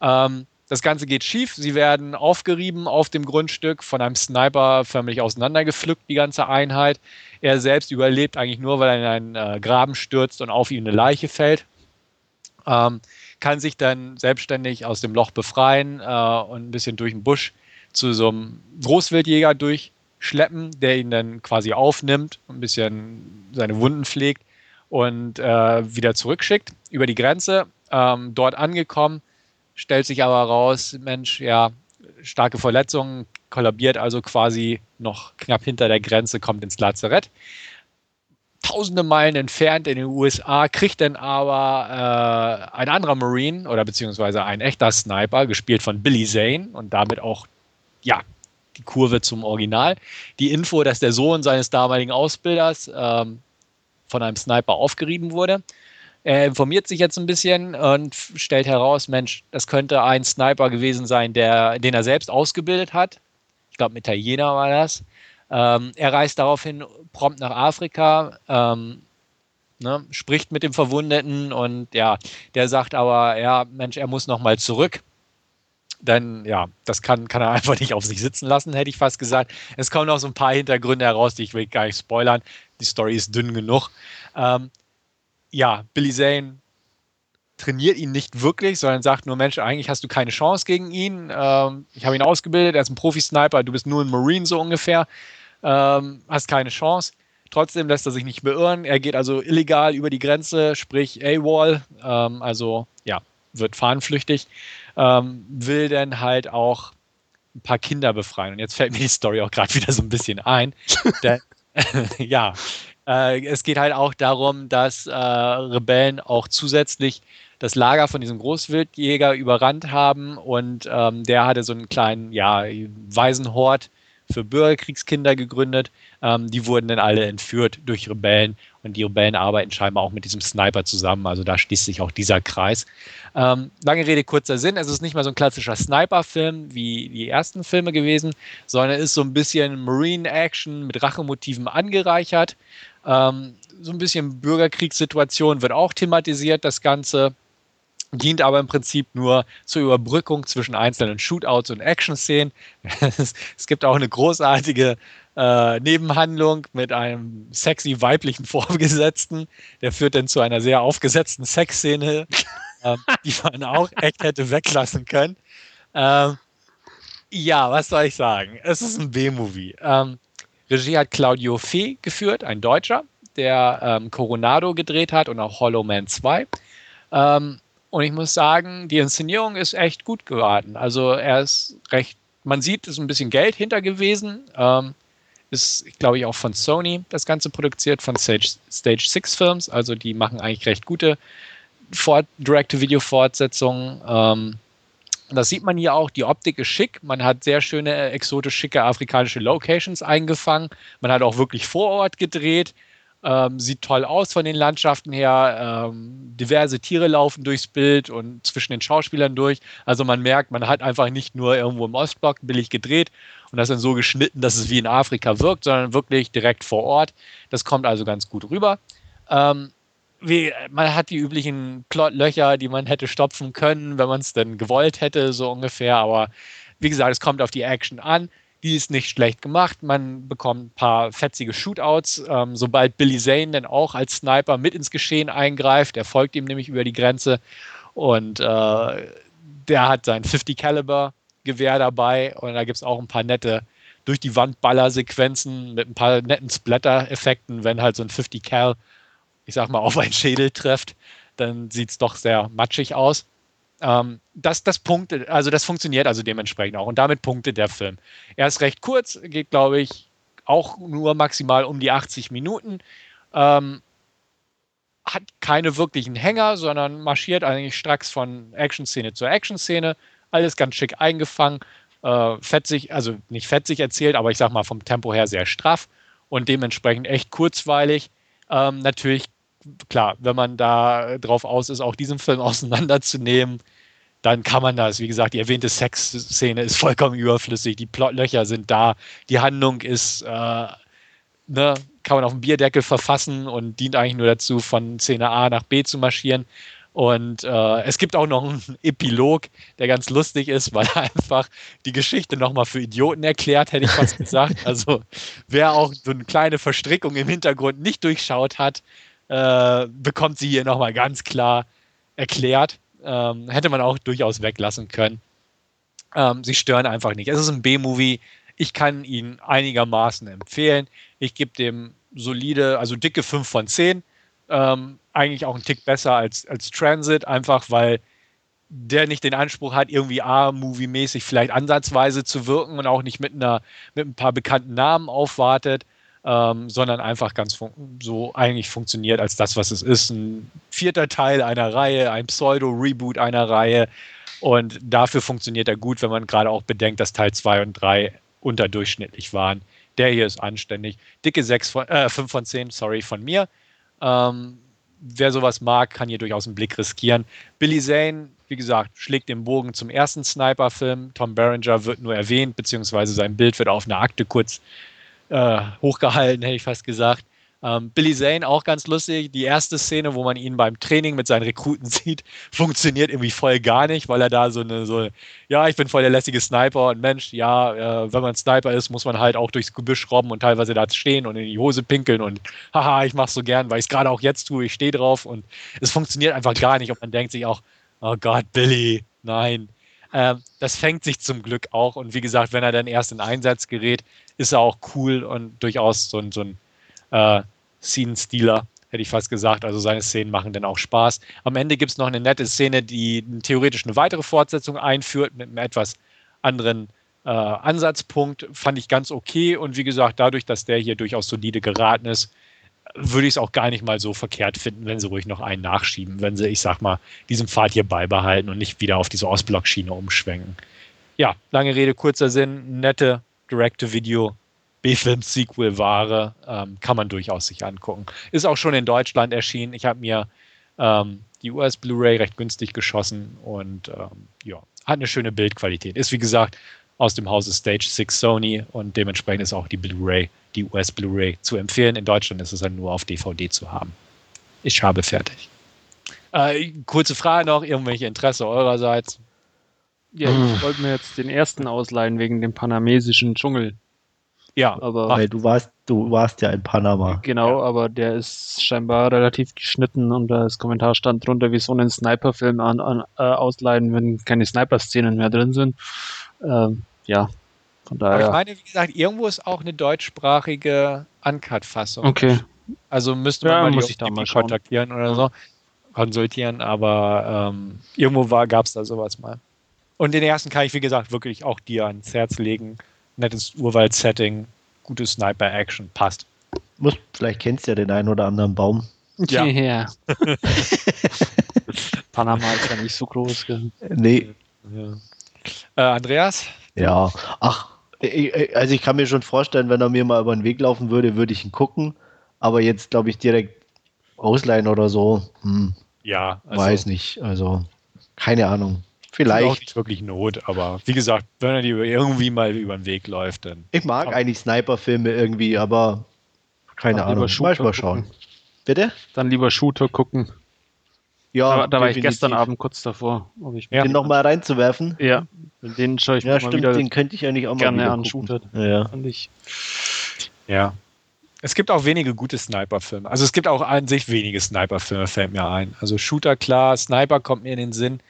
Ähm, das Ganze geht schief. Sie werden aufgerieben auf dem Grundstück, von einem Sniper förmlich auseinandergepflückt, die ganze Einheit. Er selbst überlebt eigentlich nur, weil er in einen äh, Graben stürzt und auf ihn eine Leiche fällt. Ähm, kann sich dann selbstständig aus dem Loch befreien äh, und ein bisschen durch den Busch zu so einem Großwildjäger durchschleppen, der ihn dann quasi aufnimmt, ein bisschen seine Wunden pflegt und äh, wieder zurückschickt über die Grenze. Ähm, dort angekommen, stellt sich aber raus, Mensch, ja, starke Verletzungen, kollabiert also quasi noch knapp hinter der Grenze, kommt ins Lazarett tausende Meilen entfernt in den USA, kriegt dann aber äh, ein anderer Marine oder beziehungsweise ein echter Sniper, gespielt von Billy Zane und damit auch, ja, die Kurve zum Original. Die Info, dass der Sohn seines damaligen Ausbilders ähm, von einem Sniper aufgerieben wurde. Er informiert sich jetzt ein bisschen und stellt heraus, Mensch, das könnte ein Sniper gewesen sein, der, den er selbst ausgebildet hat. Ich glaube, mit Italiener war das. Ähm, er reist daraufhin prompt nach Afrika, ähm, ne, spricht mit dem Verwundeten und ja, der sagt aber, ja, Mensch, er muss nochmal zurück. Denn ja, das kann, kann er einfach nicht auf sich sitzen lassen, hätte ich fast gesagt. Es kommen noch so ein paar Hintergründe heraus, die ich will gar nicht spoilern. Die Story ist dünn genug. Ähm, ja, Billy Zane trainiert ihn nicht wirklich, sondern sagt nur, Mensch, eigentlich hast du keine Chance gegen ihn. Ähm, ich habe ihn ausgebildet, er ist ein Profi-Sniper, du bist nur ein Marine so ungefähr ähm, hast keine Chance. Trotzdem lässt er sich nicht beirren. Er geht also illegal über die Grenze, sprich AWOL, ähm, also ja, wird fahnenflüchtig, ähm, will dann halt auch ein paar Kinder befreien. Und jetzt fällt mir die Story auch gerade wieder so ein bisschen ein. Denn, ja, äh, es geht halt auch darum, dass äh, Rebellen auch zusätzlich das Lager von diesem Großwildjäger überrannt haben und ähm, der hatte so einen kleinen, ja, Waisenhort für Bürgerkriegskinder gegründet. Ähm, die wurden dann alle entführt durch Rebellen und die Rebellen arbeiten scheinbar auch mit diesem Sniper zusammen. Also da schließt sich auch dieser Kreis. Ähm, lange Rede, kurzer Sinn. Es ist nicht mal so ein klassischer Sniper-Film wie die ersten Filme gewesen, sondern ist so ein bisschen Marine-Action mit Rachemotiven angereichert. Ähm, so ein bisschen Bürgerkriegssituation wird auch thematisiert, das Ganze dient aber im Prinzip nur zur Überbrückung zwischen einzelnen Shootouts und Action-Szenen. es gibt auch eine großartige äh, Nebenhandlung mit einem sexy weiblichen Vorgesetzten. Der führt dann zu einer sehr aufgesetzten Sexszene, äh, die man auch echt hätte weglassen können. Ähm, ja, was soll ich sagen? Es ist ein B-Movie. Ähm, Regie hat Claudio Fee geführt, ein Deutscher, der ähm, Coronado gedreht hat und auch Hollow Man 2. Ähm, und ich muss sagen, die Inszenierung ist echt gut geraten. Also er ist recht, man sieht, es ist ein bisschen Geld hinter gewesen. Ähm, ist, glaube ich, auch von Sony das Ganze produziert, von Stage, Stage 6 Films. Also die machen eigentlich recht gute Direct-to-Video-Fortsetzungen. Ähm, das sieht man hier auch, die Optik ist schick. Man hat sehr schöne, exotisch schicke afrikanische Locations eingefangen. Man hat auch wirklich vor Ort gedreht. Ähm, sieht toll aus von den Landschaften her. Ähm, diverse Tiere laufen durchs Bild und zwischen den Schauspielern durch. Also man merkt, man hat einfach nicht nur irgendwo im Ostblock billig gedreht und das dann so geschnitten, dass es wie in Afrika wirkt, sondern wirklich direkt vor Ort. Das kommt also ganz gut rüber. Ähm, wie, man hat die üblichen Plotlöcher, die man hätte stopfen können, wenn man es denn gewollt hätte, so ungefähr. Aber wie gesagt, es kommt auf die Action an. Die ist nicht schlecht gemacht. Man bekommt ein paar fetzige Shootouts. Ähm, sobald Billy Zane dann auch als Sniper mit ins Geschehen eingreift, er folgt ihm nämlich über die Grenze und äh, der hat sein 50 Caliber Gewehr dabei und da gibt es auch ein paar nette durch die Wand Baller-Sequenzen mit ein paar netten Splatter-Effekten, wenn halt so ein 50 Cal, ich sag mal, auf einen Schädel trifft, dann sieht es doch sehr matschig aus. Ähm, das, das punktet, also das funktioniert also dementsprechend auch. Und damit punktet der Film. Er ist recht kurz, geht, glaube ich, auch nur maximal um die 80 Minuten. Ähm, hat keine wirklichen Hänger, sondern marschiert eigentlich stracks von Action-Szene zu Action-Szene. Alles ganz schick eingefangen. Äh, fetzig, also nicht fetzig erzählt, aber ich sag mal vom Tempo her sehr straff und dementsprechend echt kurzweilig. Ähm, natürlich klar, wenn man da drauf aus ist, auch diesen Film auseinanderzunehmen, dann kann man das. Wie gesagt, die erwähnte Sexszene ist vollkommen überflüssig. Die Plotlöcher sind da. Die Handlung ist, äh, ne, kann man auf dem Bierdeckel verfassen und dient eigentlich nur dazu, von Szene A nach B zu marschieren. Und äh, es gibt auch noch einen Epilog, der ganz lustig ist, weil er einfach die Geschichte nochmal für Idioten erklärt, hätte ich fast gesagt. Also wer auch so eine kleine Verstrickung im Hintergrund nicht durchschaut hat, äh, bekommt sie hier nochmal ganz klar erklärt. Ähm, hätte man auch durchaus weglassen können. Ähm, sie stören einfach nicht. Es ist ein B-Movie. Ich kann ihn einigermaßen empfehlen. Ich gebe dem solide, also dicke 5 von 10. Ähm, eigentlich auch ein Tick besser als, als Transit, einfach weil der nicht den Anspruch hat, irgendwie A-Movie-mäßig vielleicht ansatzweise zu wirken und auch nicht mit, einer, mit ein paar bekannten Namen aufwartet ähm, sondern einfach ganz so eigentlich funktioniert als das, was es ist. Ein vierter Teil einer Reihe, ein Pseudo-Reboot einer Reihe. Und dafür funktioniert er gut, wenn man gerade auch bedenkt, dass Teil 2 und 3 unterdurchschnittlich waren. Der hier ist anständig. Dicke 6 von, äh, 5 von 10, sorry, von mir. Ähm, wer sowas mag, kann hier durchaus einen Blick riskieren. Billy Zane, wie gesagt, schlägt den Bogen zum ersten Sniper-Film. Tom Berenger wird nur erwähnt, beziehungsweise sein Bild wird auf einer Akte kurz äh, hochgehalten, hätte ich fast gesagt. Ähm, Billy Zane auch ganz lustig. Die erste Szene, wo man ihn beim Training mit seinen Rekruten sieht, funktioniert irgendwie voll gar nicht, weil er da so eine, so, ja, ich bin voll der lässige Sniper und Mensch, ja, äh, wenn man Sniper ist, muss man halt auch durchs Gebüsch robben und teilweise da stehen und in die Hose pinkeln und haha, ich mach's so gern, weil ich es gerade auch jetzt tue, ich stehe drauf und es funktioniert einfach gar nicht und man denkt sich auch, oh Gott, Billy, nein. Ähm, das fängt sich zum Glück auch und wie gesagt, wenn er dann erst in Einsatz gerät, ist er auch cool und durchaus so ein, so ein äh, Scene-Stealer, hätte ich fast gesagt. Also seine Szenen machen dann auch Spaß. Am Ende gibt es noch eine nette Szene, die theoretisch eine weitere Fortsetzung einführt mit einem etwas anderen äh, Ansatzpunkt. Fand ich ganz okay. Und wie gesagt, dadurch, dass der hier durchaus solide geraten ist, würde ich es auch gar nicht mal so verkehrt finden, wenn sie ruhig noch einen nachschieben, wenn sie, ich sag mal, diesen Pfad hier beibehalten und nicht wieder auf diese Ostblock-Schiene umschwenken. Ja, lange Rede, kurzer Sinn, nette Direct-to-Video B-Film-Sequel-Ware, ähm, kann man durchaus sich angucken. Ist auch schon in Deutschland erschienen. Ich habe mir ähm, die US-Blu-ray recht günstig geschossen und ähm, ja, hat eine schöne Bildqualität. Ist wie gesagt aus dem Hause Stage 6 Sony und dementsprechend ist auch die Blu-ray, die US-Blu-ray zu empfehlen. In Deutschland ist es dann nur auf DVD zu haben. Ich habe fertig. Äh, kurze Frage noch, irgendwelche Interesse eurerseits? Ja, ich wollte mir jetzt den ersten ausleihen wegen dem panamesischen Dschungel. Ja, aber weil du warst, du warst ja in Panama. Genau, ja. aber der ist scheinbar relativ geschnitten und das Kommentar stand drunter, wie so einen Sniper-Film an, an, äh, ausleihen, wenn keine Sniper-Szenen mehr drin sind. Ähm, ja, von daher. Aber ich meine, wie gesagt, irgendwo ist auch eine deutschsprachige Uncut-Fassung. Okay. Also müsste man Ja, mal muss ich da mal schauen. kontaktieren oder so, konsultieren, aber ähm, irgendwo gab es da sowas mal. Und den ersten kann ich, wie gesagt, wirklich auch dir ans Herz legen. Nettes Urwald-Setting, gute Sniper-Action, passt. Muss, vielleicht kennst du ja den einen oder anderen Baum. Ja. Ja. Panama ist ja nicht so groß. Gell? Nee, Äh, Andreas? ja. Ach, also ich kann mir schon vorstellen, wenn er mir mal über den Weg laufen würde, würde ich ihn gucken. Aber jetzt, glaube ich, direkt ausleihen oder so, hm, Ja, weiß nicht. Also, keine Ahnung. Tut auch Vielleicht. nicht wirklich Not, aber wie gesagt, wenn er dir irgendwie mal über den Weg läuft, dann. Ich mag eigentlich Sniper-Filme irgendwie, aber keine Ahnung. Manchmal schauen. gucken. Bitte? Dann lieber Shooter gucken. Ja, da da war ich gestern Abend kurz davor. Ob ich Ja. Den nochmal reinzuwerfen. Ja, den schaue ich Ja, mir mal stimmt, wieder den könnte ich eigentlich auch mal gerne wieder an. gucken. Shooter. Ja. Fand ich. Ja. Es gibt auch wenige gute Sniper-Filme. Also es gibt auch an sich wenige Sniper-Filme, fällt mir ein. Also Shooter, klar, Sniper kommt mir in den Sinn.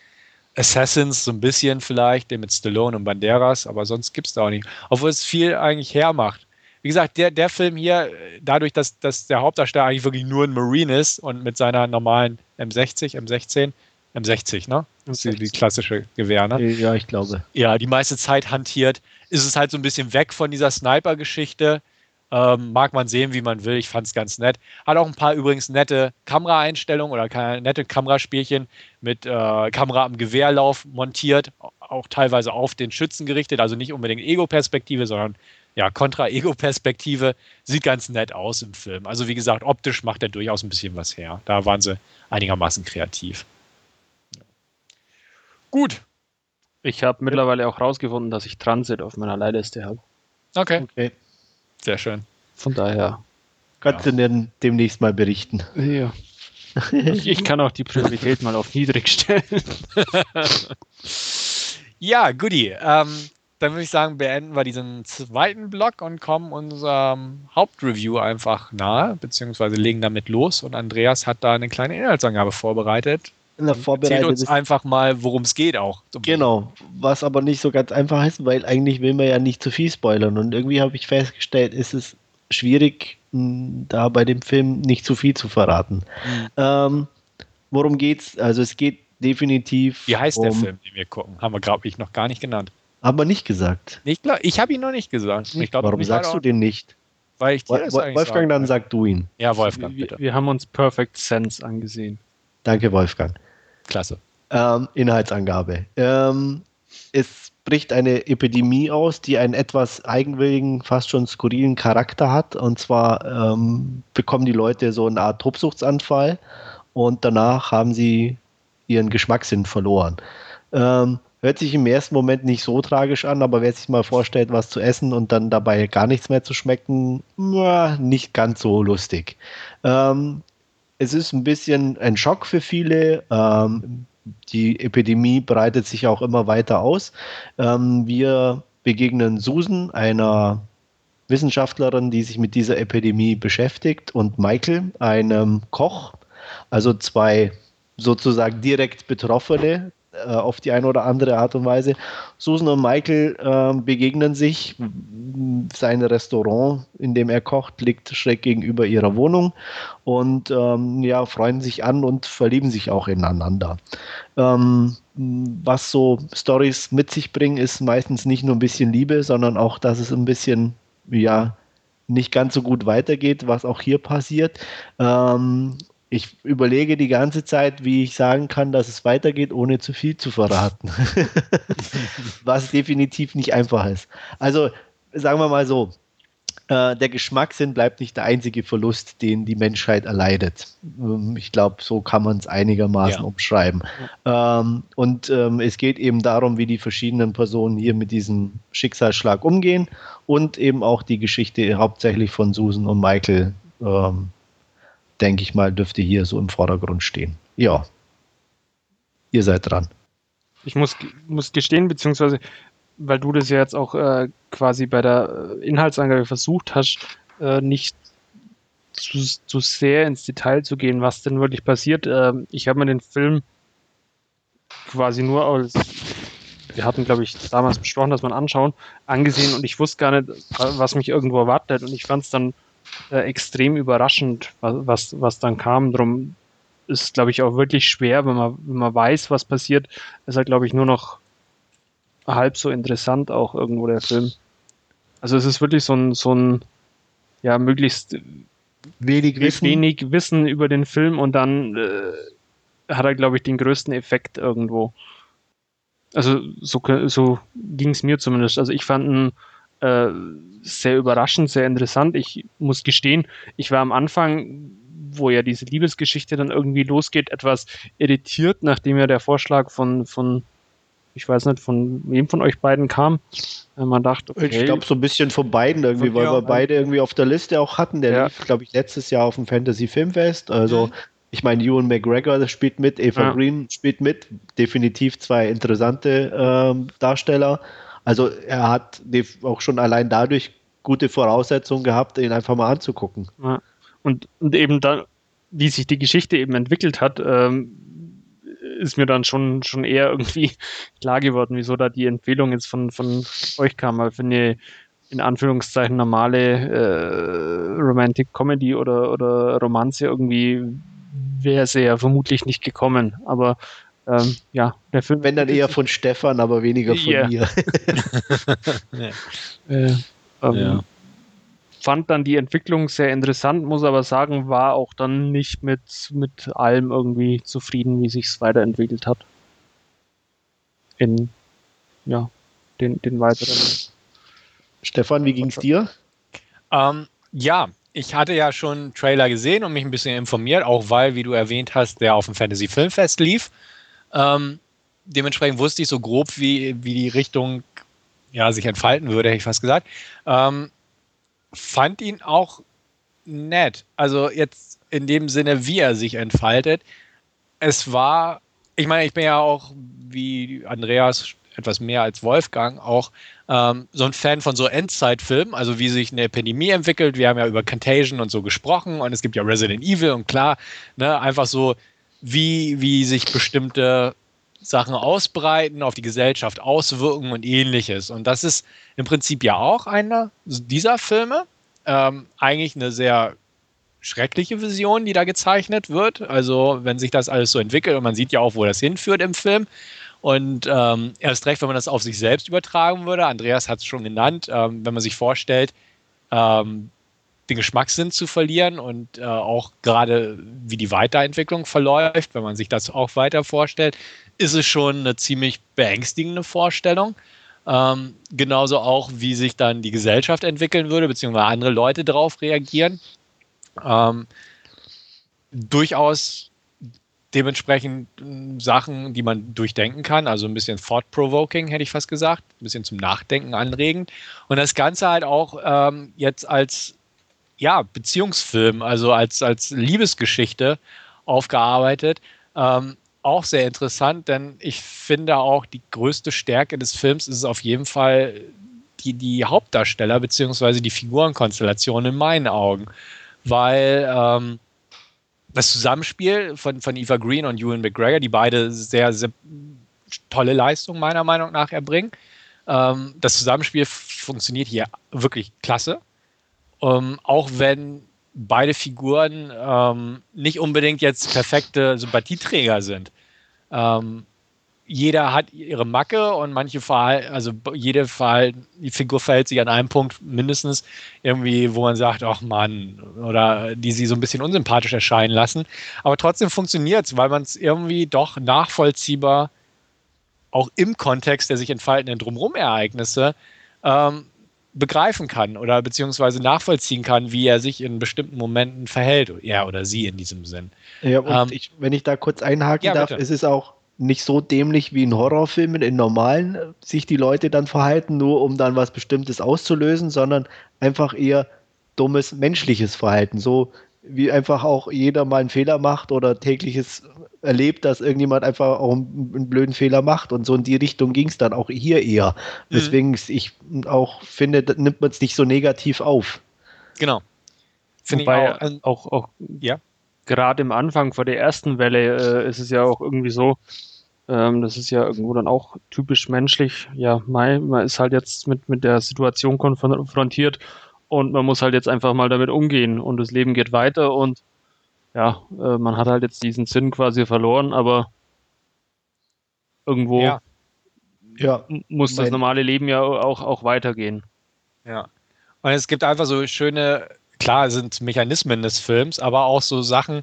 Assassins so ein bisschen vielleicht, den mit Stallone und Banderas, aber sonst gibt es da auch nicht. Obwohl es viel eigentlich hermacht. Wie gesagt, der, der Film hier, dadurch, dass, dass der Hauptdarsteller eigentlich wirklich nur ein Marine ist und mit seiner normalen M60, M16, M60, ne? Das ist die, die klassische Gewehr, ne? ja, ich glaube. ja, die meiste Zeit hantiert, ist es halt so ein bisschen weg von dieser Sniper-Geschichte. Ähm, mag man sehen, wie man will. Ich fand es ganz nett. Hat auch ein paar übrigens nette Kameraeinstellungen oder nette Kameraspielchen mit äh, Kamera am Gewehrlauf montiert, auch teilweise auf den Schützen gerichtet. Also nicht unbedingt Ego-Perspektive, sondern ja, Kontra-Ego-Perspektive. Sieht ganz nett aus im Film. Also wie gesagt, optisch macht er durchaus ein bisschen was her. Da waren sie einigermaßen kreativ. Gut, Ich habe mittlerweile auch rausgefunden, dass ich Transit auf meiner Leihliste habe. okay, Okay. sehr schön. Von daher. Kannst du denn demnächst mal berichten? Ja. Ich, ich kann auch die Priorität mal auf niedrig stellen. Ja, goodie. Ähm, dann würde ich sagen, beenden wir diesen zweiten Block und kommen unserem Hauptreview einfach nahe, beziehungsweise legen damit los. Und Andreas hat da eine kleine Inhaltsangabe vorbereitet. In der Vorbereitung uns einfach mal, worum es geht auch. Genau, was aber nicht so ganz einfach ist, weil eigentlich will man ja nicht zu viel spoilern. Und irgendwie habe ich festgestellt, ist es schwierig, da bei dem Film nicht zu viel zu verraten. Mhm. Ähm, worum geht's? Also es geht definitiv. Wie heißt der um, Film, den wir gucken? Haben wir, glaube ich, noch gar nicht genannt. Aber nicht gesagt. Ich, glaub, ich habe ihn noch nicht gesagt. Ich glaub, Warum sagst du den nicht? Weil ich dir Wol- das Wolfgang, sagen dann sag du ihn. Ja, Wolfgang, wir, bitte. wir haben uns Perfect Sense angesehen. Danke, Wolfgang. Klasse. Ähm, Inhaltsangabe. Ähm, es bricht eine Epidemie aus, die einen etwas eigenwilligen, fast schon skurrilen Charakter hat. Und zwar ähm, bekommen die Leute so eine Art Tobsuchtsanfall und danach haben sie ihren Geschmackssinn verloren. Ähm, hört sich im ersten Moment nicht so tragisch an, aber wer sich mal vorstellt, was zu essen und dann dabei gar nichts mehr zu schmecken, nicht ganz so lustig. Ähm, es ist ein bisschen ein Schock für viele. Ähm, die Epidemie breitet sich auch immer weiter aus. Ähm, wir begegnen Susan, einer Wissenschaftlerin, die sich mit dieser Epidemie beschäftigt, und Michael, einem Koch, also zwei sozusagen direkt Betroffene äh, auf die eine oder andere Art und Weise. Susan und Michael äh, begegnen sich. Sein Restaurant, in dem er kocht, liegt schräg gegenüber ihrer Wohnung und ähm, ja, freuen sich an und verlieben sich auch ineinander. Ähm, was so Stories mit sich bringen, ist meistens nicht nur ein bisschen Liebe, sondern auch, dass es ein bisschen, ja, nicht ganz so gut weitergeht, was auch hier passiert. Ähm, ich überlege die ganze Zeit, wie ich sagen kann, dass es weitergeht, ohne zu viel zu verraten. was definitiv nicht einfach ist. Also, sagen wir mal so, äh, der Geschmackssinn bleibt nicht der einzige Verlust, den die Menschheit erleidet. Ähm, ich glaube, so kann man es einigermaßen Ja. umschreiben. Ähm, und ähm, es geht eben darum, wie die verschiedenen Personen hier mit diesem Schicksalsschlag umgehen und eben auch die Geschichte hauptsächlich von Susan und Michael, ähm, denke ich mal, dürfte hier so im Vordergrund stehen. Ja. Ihr seid dran. Ich muss, muss gestehen, beziehungsweise, weil du das ja jetzt auch äh, quasi bei der äh, Inhaltsangabe versucht hast, äh, nicht zu, zu sehr ins Detail zu gehen, was denn wirklich passiert. Ähm, ich habe mir den Film quasi nur als, wir hatten, glaube ich, damals besprochen, dass man anschauen, angesehen und ich wusste gar nicht, was mich irgendwo erwartet und ich fand es dann äh, extrem überraschend, was, was, dann kam. Drum ist, glaube ich, auch wirklich schwer, wenn man, wenn man weiß, was passiert, ist er, glaube ich, nur noch halb so interessant auch irgendwo der Film. Also es ist wirklich so ein, so ein ja, möglichst wenig Wissen. wenig Wissen über den Film und dann äh, hat er, glaube ich, den größten Effekt irgendwo. Also so, so ging es mir zumindest. Also ich fand ihn äh, sehr überraschend, sehr interessant. Ich muss gestehen, ich war am Anfang, wo ja diese Liebesgeschichte dann irgendwie losgeht, etwas irritiert, nachdem ja der Vorschlag von, von ich weiß nicht, von wem von euch beiden kam. Man dachte, okay. Ich glaube, so ein bisschen von beiden irgendwie, weil ja, wir beide irgendwie auf der Liste auch hatten. Der ja. lief, glaube ich, letztes Jahr auf dem Fantasy Filmfest. Also, mhm. ich meine, Ewan McGregor spielt mit, Eva ja. Green spielt mit. Definitiv zwei interessante ähm, Darsteller. Also, er hat auch schon allein dadurch gute Voraussetzungen gehabt, ihn einfach mal anzugucken. Und, und eben dann, wie sich die Geschichte eben entwickelt hat, ähm, ist mir dann schon, schon eher irgendwie klar geworden, wieso da die Empfehlung jetzt von, von euch kam. Weil für eine in Anführungszeichen normale äh, Romantic Comedy oder, oder Romanze irgendwie wäre sie ja vermutlich nicht gekommen. Aber ähm, ja, der Film. Wenn dann eher von Stefan, aber weniger von yeah. mir. Äh, ähm, ja fand dann die Entwicklung sehr interessant, muss aber sagen, war auch dann nicht mit, mit allem irgendwie zufrieden, wie sich es weiterentwickelt hat. In ja, den, den weiteren. Stefan, wie ging es dir? Ähm, ja, ich hatte ja schon Trailer gesehen und mich ein bisschen informiert, auch weil, wie du erwähnt hast, der auf dem Fantasy Filmfest lief. Ähm, dementsprechend wusste ich so grob, wie, wie die Richtung ja, sich entfalten würde, hätte ich fast gesagt. Ähm, fand ihn auch nett. Also jetzt in dem Sinne, wie er sich entfaltet. Es war, ich meine, ich bin ja auch wie Andreas etwas mehr als Wolfgang auch ähm, so ein Fan von so Endzeitfilmen, also wie sich eine Epidemie entwickelt. Wir haben ja über Contagion und so gesprochen und es gibt ja Resident Evil und klar, ne, einfach so, wie, wie sich bestimmte Sachen ausbreiten, auf die Gesellschaft auswirken und ähnliches. Und das ist im Prinzip ja auch einer dieser Filme. Ähm, eigentlich eine sehr schreckliche Vision, die da gezeichnet wird. Also wenn sich das alles so entwickelt und man sieht ja auch, wo das hinführt im Film. Und ähm, erst recht, wenn man das auf sich selbst übertragen würde. Andreas hat es schon genannt, ähm, wenn man sich vorstellt, ähm, den Geschmackssinn zu verlieren und äh, auch gerade wie die Weiterentwicklung verläuft, wenn man sich das auch weiter vorstellt, ist es schon eine ziemlich beängstigende Vorstellung. Ähm, genauso auch, wie sich dann die Gesellschaft entwickeln würde, beziehungsweise andere Leute darauf reagieren. Ähm, durchaus dementsprechend hm, Sachen, die man durchdenken kann, also ein bisschen thought-provoking, hätte ich fast gesagt, ein bisschen zum Nachdenken anregend. Und das Ganze halt auch ähm, jetzt als ja, Beziehungsfilm, also als, als Liebesgeschichte aufgearbeitet. Ähm, auch sehr interessant, denn ich finde auch die größte Stärke des Films ist auf jeden Fall die, die Hauptdarsteller bzw. die Figurenkonstellation in meinen Augen. Weil ähm, das Zusammenspiel von, von Eva Green und Ewan McGregor, die beide sehr, sehr tolle Leistungen meiner Meinung nach erbringen. Ähm, das Zusammenspiel funktioniert hier wirklich klasse. Ähm, auch wenn beide Figuren ähm, nicht unbedingt jetzt perfekte Sympathieträger sind. Ähm, jeder hat ihre Macke und manche Verhalten, also jede Verhalten, die Figur verhält sich an einem Punkt mindestens irgendwie, wo man sagt, ach Mann, oder die sie so ein bisschen unsympathisch erscheinen lassen. Aber trotzdem funktioniert es, weil man es irgendwie doch nachvollziehbar auch im Kontext der sich entfaltenden Drumherum-Ereignisse ähm, begreifen kann oder beziehungsweise nachvollziehen kann, wie er sich in bestimmten Momenten verhält, er oder sie in diesem Sinn. Ja, und ähm, ich, wenn ich da kurz einhaken ja, darf, bitte. ist es auch nicht so dämlich wie in Horrorfilmen, in normalen äh, sich die Leute dann verhalten, nur um dann was Bestimmtes auszulösen, sondern einfach eher dummes menschliches Verhalten. So wie einfach auch jeder mal einen Fehler macht oder tägliches erlebt, dass irgendjemand einfach auch einen, einen blöden Fehler macht. Und so in die Richtung ging es dann auch hier eher. Mhm. Weswegen ich auch finde, nimmt man es nicht so negativ auf. Genau. Finde ich auch, auch, auch ja. gerade im Anfang vor der ersten Welle äh, ist es ja auch irgendwie so, ähm, das ist ja irgendwo dann auch typisch menschlich. Ja, man, man ist halt jetzt mit, mit der Situation konfrontiert und man muss halt jetzt einfach mal damit umgehen und das Leben geht weiter und ja, äh, man hat halt jetzt diesen Sinn quasi verloren, aber irgendwo ja. Ja, muss das normale Leben ja auch, auch weitergehen. Ja. Und es gibt einfach so schöne, klar sind Mechanismen des Films, aber auch so Sachen,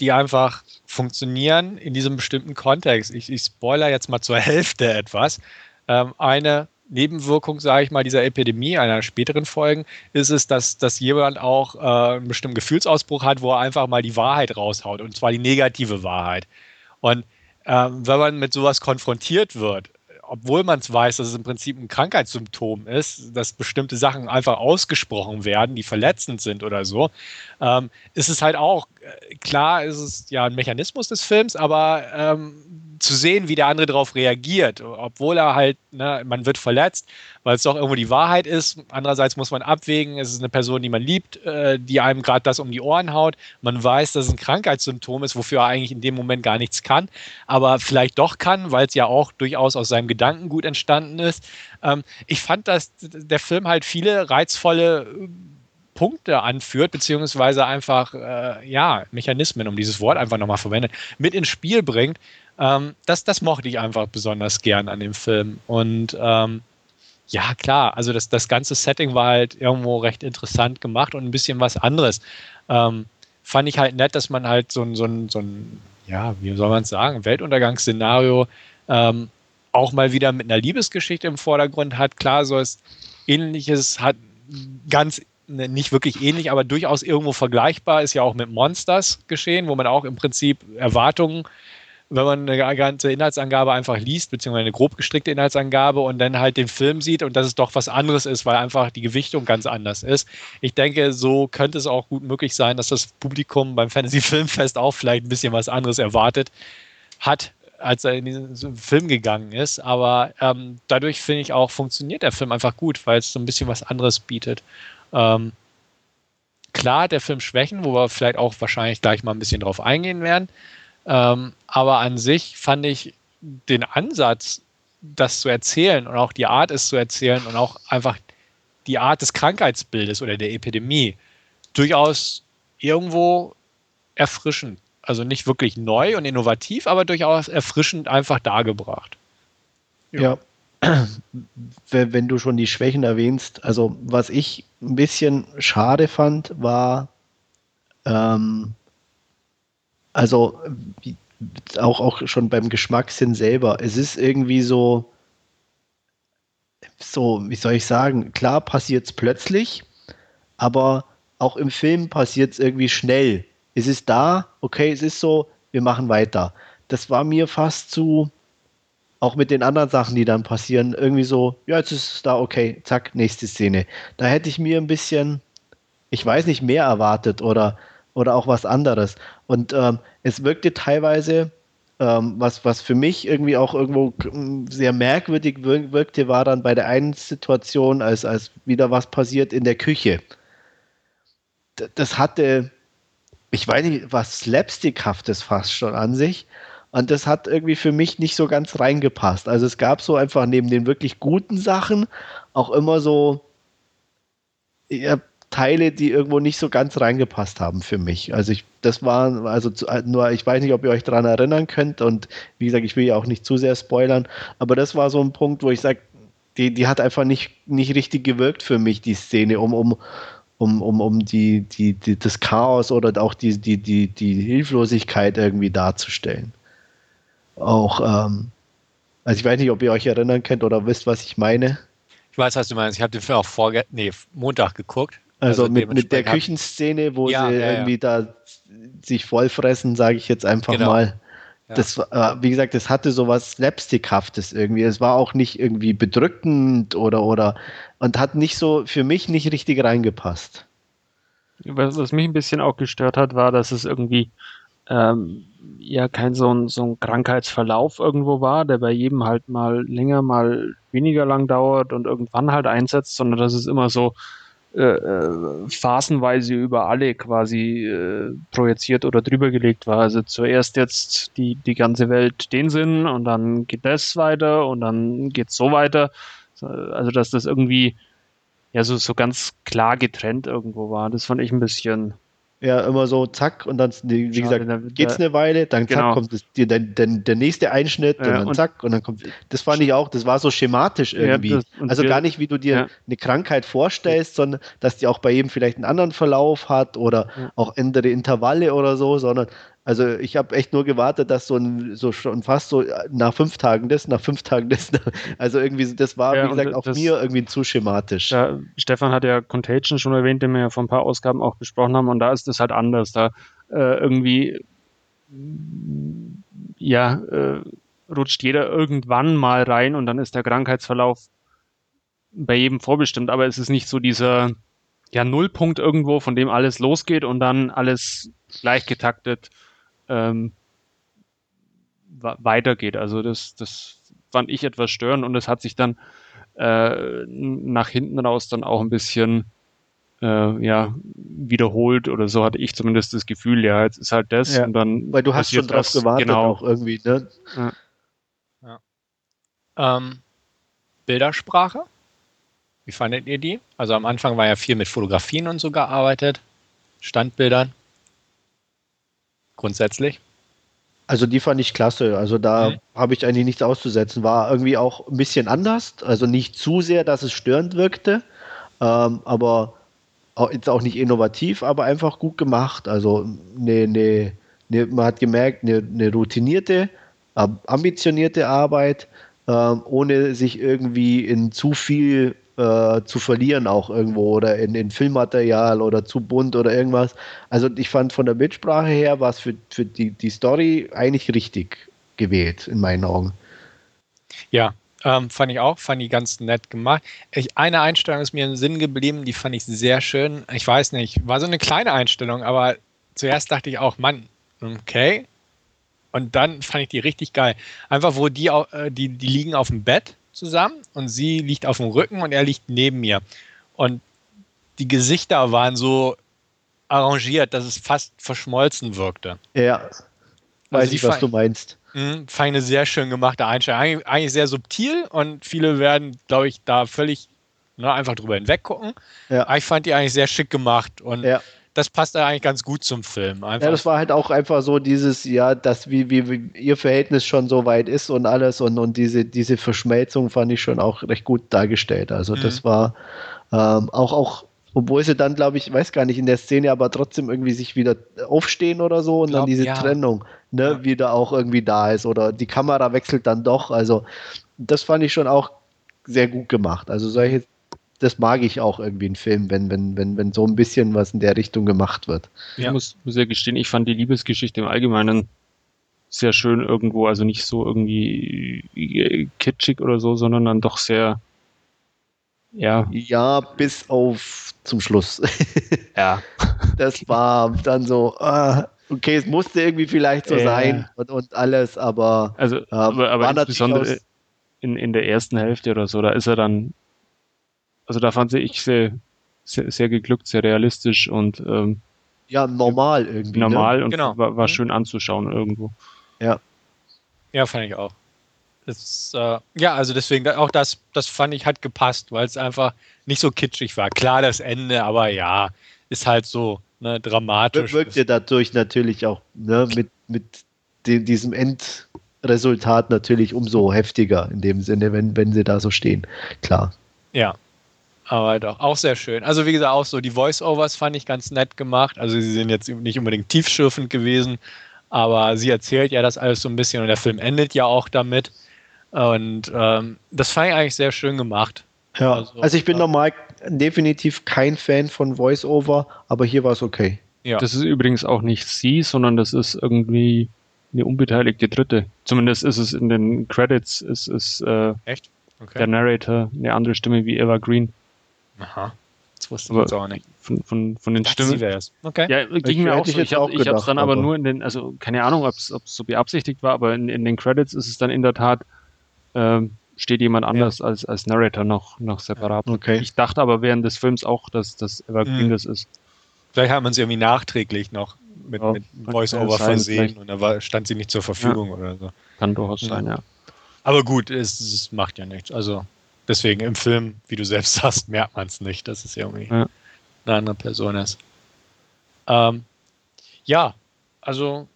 die einfach funktionieren in diesem bestimmten Kontext. Ich, ich spoiler jetzt mal zur Hälfte etwas. Ähm, eine Nebenwirkung, sage ich mal, dieser Epidemie, einer späteren Folgen, ist es, dass, dass jemand auch äh, einen bestimmten Gefühlsausbruch hat, wo er einfach mal die Wahrheit raushaut, und zwar die negative Wahrheit. Und ähm, wenn man mit sowas konfrontiert wird, obwohl man es weiß, dass es im Prinzip ein Krankheitssymptom ist, dass bestimmte Sachen einfach ausgesprochen werden, die verletzend sind oder so, ähm, ist es halt auch, klar ist es ja ein Mechanismus des Films, aber ähm, zu sehen, wie der andere darauf reagiert, obwohl er halt, ne, man wird verletzt, weil es doch irgendwo die Wahrheit ist. Andererseits muss man abwägen, es ist eine Person, die man liebt, äh, die einem gerade das um die Ohren haut. Man weiß, dass es ein Krankheitssymptom ist, wofür er eigentlich in dem Moment gar nichts kann, aber vielleicht doch kann, weil es ja auch durchaus aus seinem Gedankengut entstanden ist. Ähm, ich fand, dass der Film halt viele reizvolle Punkte anführt, beziehungsweise einfach, äh, ja, Mechanismen, um dieses Wort einfach nochmal verwendet, mit ins Spiel bringt, ähm, das, das mochte ich einfach besonders gern an dem Film. Und ähm, ja, klar, also das, das ganze Setting war halt irgendwo recht interessant gemacht und ein bisschen was anderes. Ähm, fand ich halt nett, dass man halt so ein, so ein, so ein ja, wie soll man es sagen, Weltuntergangsszenario ähm, auch mal wieder mit einer Liebesgeschichte im Vordergrund hat. Klar, so ist ähnliches, hat ganz nicht wirklich ähnlich, aber durchaus irgendwo vergleichbar, ist ja auch mit Monsters geschehen, wo man auch im Prinzip Erwartungen wenn man eine ganze Inhaltsangabe einfach liest, beziehungsweise eine grob gestrickte Inhaltsangabe und dann halt den Film sieht und dass es doch was anderes ist, weil einfach die Gewichtung ganz anders ist. Ich denke, so könnte es auch gut möglich sein, dass das Publikum beim Fantasy Filmfest auch vielleicht ein bisschen was anderes erwartet hat, als er in diesen Film gegangen ist. Aber ähm, dadurch finde ich auch, funktioniert der Film einfach gut, weil es so ein bisschen was anderes bietet. Ähm, klar, der Film Schwächen, wo wir vielleicht auch wahrscheinlich gleich mal ein bisschen drauf eingehen werden. Ähm, aber an sich fand ich den Ansatz, das zu erzählen und auch die Art, es zu erzählen und auch einfach die Art des Krankheitsbildes oder der Epidemie durchaus irgendwo erfrischend. Also nicht wirklich neu und innovativ, aber durchaus erfrischend einfach dargebracht. Ja. ja. Wenn du schon die Schwächen erwähnst, also was ich ein bisschen schade fand, war, ähm, also auch, auch schon beim Geschmackssinn selber. Es ist irgendwie so, so, wie soll ich sagen, klar passiert es plötzlich, aber auch im Film passiert es irgendwie schnell. Es ist da, okay, es ist so, wir machen weiter. Das war mir fast zu, auch mit den anderen Sachen, die dann passieren, irgendwie so, ja, jetzt ist es da, okay, zack, nächste Szene. Da hätte ich mir ein bisschen, ich weiß nicht, mehr erwartet oder oder auch was anderes. Und ähm, es wirkte teilweise, ähm, was, was für mich irgendwie auch irgendwo sehr merkwürdig wirkte, war dann bei der einen Situation, als, als wieder was passiert in der Küche. das hatte, ich weiß nicht, was Slapstickhaftes fast schon an sich. Und das hat irgendwie für mich nicht so ganz reingepasst. Also es gab so einfach neben den wirklich guten Sachen auch immer so ja, Teile, die irgendwo nicht so ganz reingepasst haben für mich. Also ich, das war, also zu, nur, ich weiß nicht, ob ihr euch daran erinnern könnt und wie gesagt, ich will ja auch nicht zu sehr spoilern, aber das war so ein Punkt, wo ich sage, die, die hat einfach nicht, nicht richtig gewirkt für mich, die Szene, um, um, um, um, um die, die, die, das Chaos oder auch die, die, die, die Hilflosigkeit irgendwie darzustellen. Auch, ähm, also ich weiß nicht, ob ihr euch erinnern könnt oder wisst, was ich meine. Ich weiß, was du meinst. Ich habe den Film auch vor, nee, Montag geguckt. Also, also mit, mit der Küchenszene, wo ja, sie ja, irgendwie ja. da sich vollfressen, sage ich jetzt einfach genau. mal. Das, äh, wie gesagt, das hatte so was Slapstickhaftes irgendwie. Es war auch nicht irgendwie bedrückend oder, oder und hat nicht so für mich nicht richtig reingepasst. Was, was mich ein bisschen auch gestört hat, war, dass es irgendwie ähm, ja kein so ein, so ein Krankheitsverlauf irgendwo war, der bei jedem halt mal länger, mal weniger lang dauert und irgendwann halt einsetzt, sondern dass es immer so äh, äh, phasenweise über alle quasi äh, projiziert oder drüber gelegt war. Also zuerst jetzt die, die ganze Welt den Sinn und dann geht das weiter und dann geht so weiter. Also dass das irgendwie ja so, so ganz klar getrennt irgendwo war. Das fand ich ein bisschen. Ja, immer so zack und dann, wie Schade, gesagt, geht es eine Weile, dann zack genau. kommt das, der, der, der nächste Einschnitt ja, und dann und zack und dann kommt. Das fand ich auch, das war so schematisch irgendwie. Ja, das, also wir, gar nicht, wie du dir ja. eine Krankheit vorstellst, sondern dass die auch bei jedem vielleicht einen anderen Verlauf hat oder auch andere Intervalle oder so, sondern also ich habe echt nur gewartet, dass so ein so schon fast so nach fünf Tagen das, nach fünf Tagen das. Also irgendwie, das war, ja, wie gesagt, auch das, mir irgendwie zu schematisch. Ja, Stefan hat ja Contagion schon erwähnt, den wir ja vor ein paar Ausgaben auch besprochen haben, und da ist das halt anders. Da äh, irgendwie ja, äh, rutscht jeder irgendwann mal rein und dann ist der Krankheitsverlauf bei jedem vorbestimmt, aber es ist nicht so dieser ja, Nullpunkt irgendwo, von dem alles losgeht und dann alles gleich getaktet ähm, weitergeht. Also das, das fand ich etwas störend und es hat sich dann äh, nach hinten raus dann auch ein bisschen äh, ja, wiederholt oder so hatte ich zumindest das Gefühl, ja, jetzt ist halt das ja, und dann. Weil du hast schon drauf gewartet genau. auch irgendwie, ne? Ja. ja. Ähm, Bildersprache? Wie fandet ihr die? Also am Anfang war ja viel mit Fotografien und so gearbeitet, Standbildern grundsätzlich? Also die fand ich klasse. Also da mhm. habe ich eigentlich nichts auszusetzen. War irgendwie auch ein bisschen anders. Also nicht zu sehr, dass es störend wirkte, ähm, aber auch, jetzt auch nicht innovativ, aber einfach gut gemacht. Also ne, ne, ne, man hat gemerkt, eine ne routinierte, ambitionierte Arbeit, ähm, ohne sich irgendwie in zu viel äh, zu verlieren auch irgendwo oder in, in Filmmaterial oder zu bunt oder irgendwas. Also ich fand von der Bildsprache her war es für, für die, die Story eigentlich richtig gewählt, in meinen Augen. Ja, ähm, fand ich auch, fand ich ganz nett gemacht. Ich, eine Einstellung ist mir im Sinn geblieben, die fand ich sehr schön. Ich weiß nicht, war so eine kleine Einstellung, aber zuerst dachte ich auch, Mann, okay. Und dann fand ich die richtig geil. Einfach, wo die, äh, die, die liegen auf dem Bett zusammen und sie liegt auf dem Rücken und er liegt neben mir. Und die Gesichter waren so arrangiert, dass es fast verschmolzen wirkte. Ja, also weiß also ich, was du meinst. Mh, fand eine sehr schön gemachte Einstellung. Eig eigentlich sehr subtil und viele werden, glaube ich, da völlig ne, einfach drüber hinweggucken. Ja. Aber ich fand die eigentlich sehr schick gemacht und ja das passt eigentlich ganz gut zum Film. Einfach. Ja, das war halt auch einfach so dieses, ja, dass wie, wie, wie, ihr Verhältnis schon so weit ist und alles und, und diese, diese Verschmelzung fand ich schon auch recht gut dargestellt. Also mhm. das war ähm, auch, auch, obwohl sie dann, glaube ich, weiß gar nicht, in der Szene aber trotzdem irgendwie sich wieder aufstehen oder so und glaub, dann diese ja. Trennung ne, ja. wieder auch irgendwie da ist oder die Kamera wechselt dann doch. Also das fand ich schon auch sehr gut gemacht. Also solche das mag ich auch irgendwie in Filmen, wenn, wenn, wenn, wenn so ein bisschen was in der Richtung gemacht wird. Ich ja. muss, muss ja gestehen, ich fand die Liebesgeschichte im Allgemeinen sehr schön irgendwo, also nicht so irgendwie äh, kitschig oder so, sondern dann doch sehr, ja. Ja, bis auf zum Schluss. ja. Das war dann so, uh, okay, es musste irgendwie vielleicht so ja. sein und, und alles, aber, also, ähm, aber, aber insbesondere in, in der ersten Hälfte oder so, da ist er dann also da fand ich sehr, sehr, sehr geglückt, sehr realistisch und ähm, ja, normal irgendwie. Ne? Normal ne? und genau. war, war, mhm. schön anzuschauen irgendwo. Ja. Ja, fand ich auch. Das, äh, ja, also deswegen, auch das, das fand ich hat gepasst, weil es einfach nicht so kitschig war. Klar, das Ende, aber ja, ist halt so ne, dramatisch. Wirkt ihr dadurch natürlich auch ne, mit, mit dem, diesem Endresultat natürlich umso heftiger in dem Sinne, wenn, wenn sie da so stehen. Klar. Ja, aber doch, auch sehr schön. Also wie gesagt, auch so die Voice-Overs fand ich ganz nett gemacht. Also sie sind jetzt nicht unbedingt tiefschürfend gewesen, aber sie erzählt ja das alles so ein bisschen und der Film endet ja auch damit. Und ähm, das fand ich eigentlich sehr schön gemacht. Ja, also, also ich bin ja. normal definitiv kein Fan von Voice-Over, aber hier war es okay. Ja. Das ist übrigens auch nicht sie, sondern das ist irgendwie eine unbeteiligte Dritte. Zumindest ist es in den Credits, ist es äh, Echt? Okay. der Narrator, eine andere Stimme wie Eva Green. Aha. Das wusste ich aber jetzt auch nicht. Von, von, von den Stimmen. Sie wär's. Okay. Ja, ging ich, mir auch so. Ich habe es dann aber, aber, nur in den, also keine Ahnung, ob es so beabsichtigt war, aber in, in, den Credits ist es dann in der Tat, ähm, steht jemand anders ja. als, als Narrator noch, noch separat. Okay. Ich dachte aber während des Films auch, dass das Evergreen mhm. das ist. Vielleicht hat man sie irgendwie nachträglich noch mit, ja, mit Voice-Over versehen und da war, stand sie nicht zur Verfügung ja. oder so. Kann durchaus sein, ja. Aber gut, es, es macht ja nichts. Also deswegen im Film, wie du selbst sagst, merkt man es nicht, dass es irgendwie Ja. eine andere Person ist. Ähm, ja, also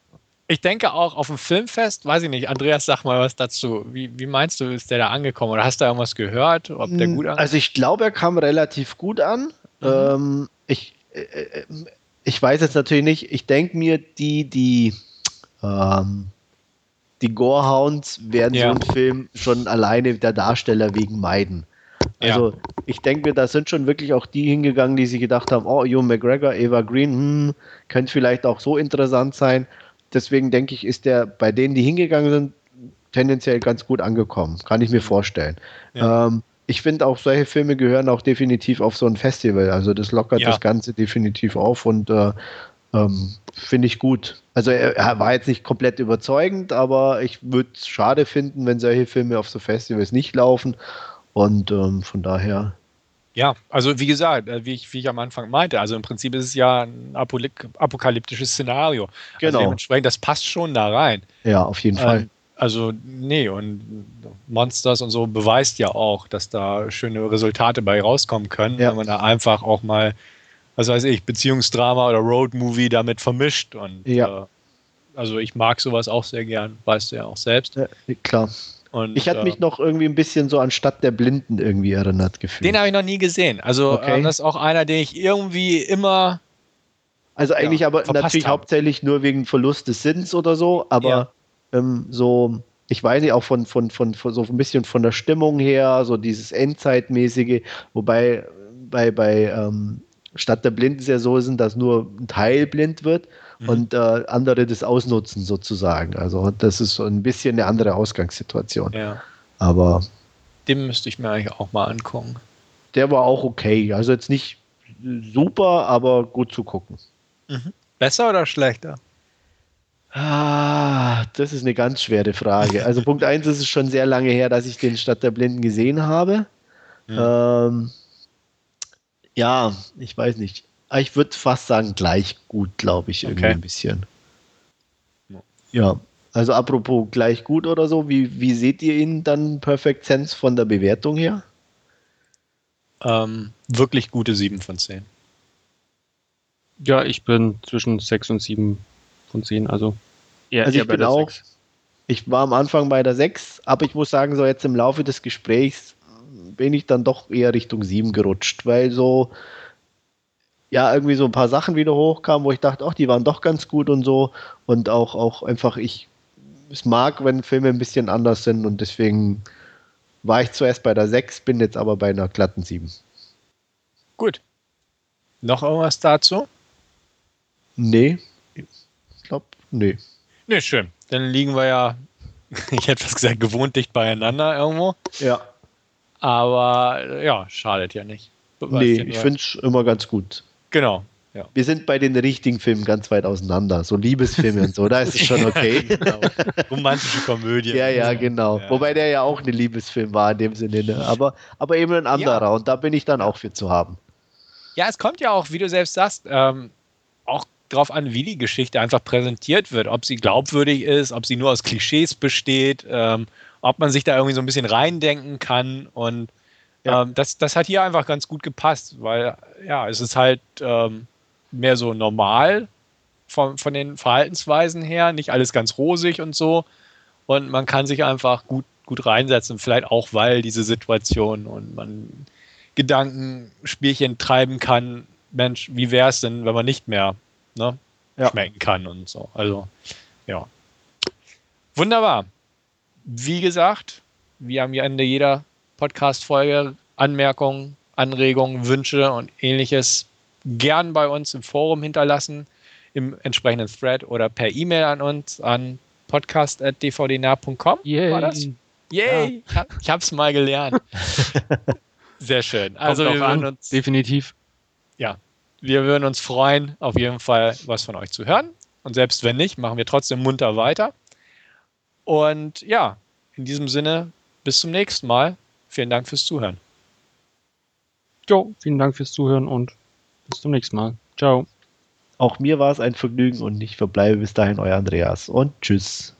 ich denke auch auf dem Filmfest, weiß ich nicht, Andreas, sag mal was dazu. Wie, wie meinst du, ist der da angekommen oder hast du da irgendwas gehört, ob der gut angekommen Also ich glaube, er kam relativ gut an. Mhm. Ähm, ich, äh, äh, ich weiß jetzt natürlich nicht, ich denke mir, die, die, ähm, die Gorehounds werden Ja. so einen Film schon alleine der Darsteller wegen meiden. Ja. Also ich denke mir, da sind schon wirklich auch die hingegangen, die sich gedacht haben, oh, Ewan McGregor, Eva Green, hm, könnte vielleicht auch so interessant sein. Deswegen denke ich, ist der bei denen, die hingegangen sind, tendenziell ganz gut angekommen. Kann ich mir vorstellen. Ja. Ähm, ich finde auch, solche Filme gehören auch definitiv auf so ein Festival. Also das lockert Ja. das Ganze definitiv auf und äh, ähm, finde ich gut. Also er, er war jetzt nicht komplett überzeugend, aber ich würde es schade finden, wenn solche Filme auf so Festivals nicht laufen. Und ähm, von daher, Ja, also wie gesagt, äh, wie ich, wie ich am Anfang meinte, also im Prinzip ist es ja ein apokalyptisches Szenario. Also Genau. dementsprechend, das passt schon da rein. ja, auf jeden Fall. Ähm, also, nee, und Monsters und so beweist ja auch, dass da schöne Resultate bei rauskommen können, Ja. wenn man da einfach auch mal, was weiß ich, Beziehungsdrama oder Roadmovie damit vermischt. Und Ja. äh, also ich mag sowas auch sehr gern, weißt du ja auch selbst. Ja, klar. Und, Ich hatte äh, mich noch irgendwie ein bisschen so an Stadt der Blinden irgendwie erinnert gefühlt. den habe ich noch nie gesehen. Also Okay. äh, das ist auch einer, den ich irgendwie immer Also eigentlich Ja, aber natürlich haben. hauptsächlich nur wegen Verlust des Sinns oder so, aber Ja. ähm, so, ich weiß nicht, auch von, von, von, von so ein bisschen von der Stimmung her, so dieses Endzeitmäßige, wobei bei, bei ähm, Stadt der Blinden es ja so sind, dass nur ein Teil blind wird Mhm. und äh, andere das ausnutzen sozusagen. Also das ist so ein bisschen eine andere Ausgangssituation. ja, Aber den müsste ich mir eigentlich auch mal angucken. der war auch okay. Also jetzt nicht super, aber gut zu gucken. Besser oder schlechter? Ah, das ist eine ganz schwere Frage. Also Punkt eins ist es schon sehr lange her, dass ich den Stadt der Blinden gesehen habe. Ähm, ja, ich weiß nicht. Aber Ich würde fast sagen, gleich gut, glaube ich, irgendwie Okay. ein bisschen. Ja. Also apropos gleich gut oder so, wie, wie seht ihr ihn dann Perfect Sense von der Bewertung her? Ähm, wirklich gute 7 von 10. Ja, ich bin zwischen 6 und 7 von 10, also eher, Also eher ich bin auch- Ich war am Anfang bei der 6, aber ich muss sagen, so jetzt im Laufe des Gesprächs bin ich dann doch eher Richtung 7 gerutscht, weil so, ja, irgendwie so ein paar Sachen wieder hochkamen, wo ich dachte, ach, die waren doch ganz gut und so. Und auch, auch einfach, ich es mag, wenn Filme ein bisschen anders sind und deswegen war ich zuerst bei der 6, bin jetzt aber bei einer glatten 7. Gut. Noch irgendwas dazu? Nee, ich glaube, nee. Ne, schön. Dann liegen wir ja, ich hätte fast gesagt, gewohnt dicht beieinander irgendwo. Ja. Aber äh, ja, schadet ja nicht. Nee, Beweist ich finde es immer ganz gut. Genau. Ja. Wir sind bei den richtigen Filmen ganz weit auseinander. So Liebesfilme und so, da ist es schon okay. genau. Romantische Komödie. ja, ja, genau. Ja. Wobei der ja auch ein Liebesfilm war in dem Sinne. Ne? Aber, aber eben ein anderer. Ja. Und da bin ich dann auch für zu haben. Ja, es kommt ja auch, wie du selbst sagst, ähm, auch drauf an, wie die Geschichte einfach präsentiert wird. Ob sie glaubwürdig ist, ob sie nur aus Klischees besteht, ähm, ob man sich da irgendwie so ein bisschen reindenken kann. Und Ja. ähm, das, das hat hier einfach ganz gut gepasst, weil ja, es ist halt ähm, mehr so normal von, von den Verhaltensweisen her, nicht alles ganz rosig und so. Und man kann sich einfach gut, gut reinsetzen, vielleicht auch, weil diese Situation und man Gedankenspielchen treiben kann, Mensch, wie wäre es denn, wenn man nicht mehr ne, Ja. schmecken kann und so. Also, ja. Wunderbar. Wie gesagt, wie am Ende jeder Podcast-Folge Anmerkungen, Anregungen, Wünsche und ähnliches gern bei uns im Forum hinterlassen, im entsprechenden Thread oder per E-Mail an uns an podcast.dvdnah.com. War das? Yay! Ich hab- Ich hab's mal gelernt. Sehr schön. Also Kommt wir würden uns definitiv. wir würden uns freuen, auf jeden Fall was von euch zu hören. Und selbst wenn nicht, machen wir trotzdem munter weiter. Und ja, in diesem Sinne, bis zum nächsten Mal. Vielen Dank fürs Zuhören. Jo, vielen Dank fürs Zuhören und bis zum nächsten Mal. Ciao. Auch mir war es ein Vergnügen und ich verbleibe bis dahin euer Andreas. Und tschüss.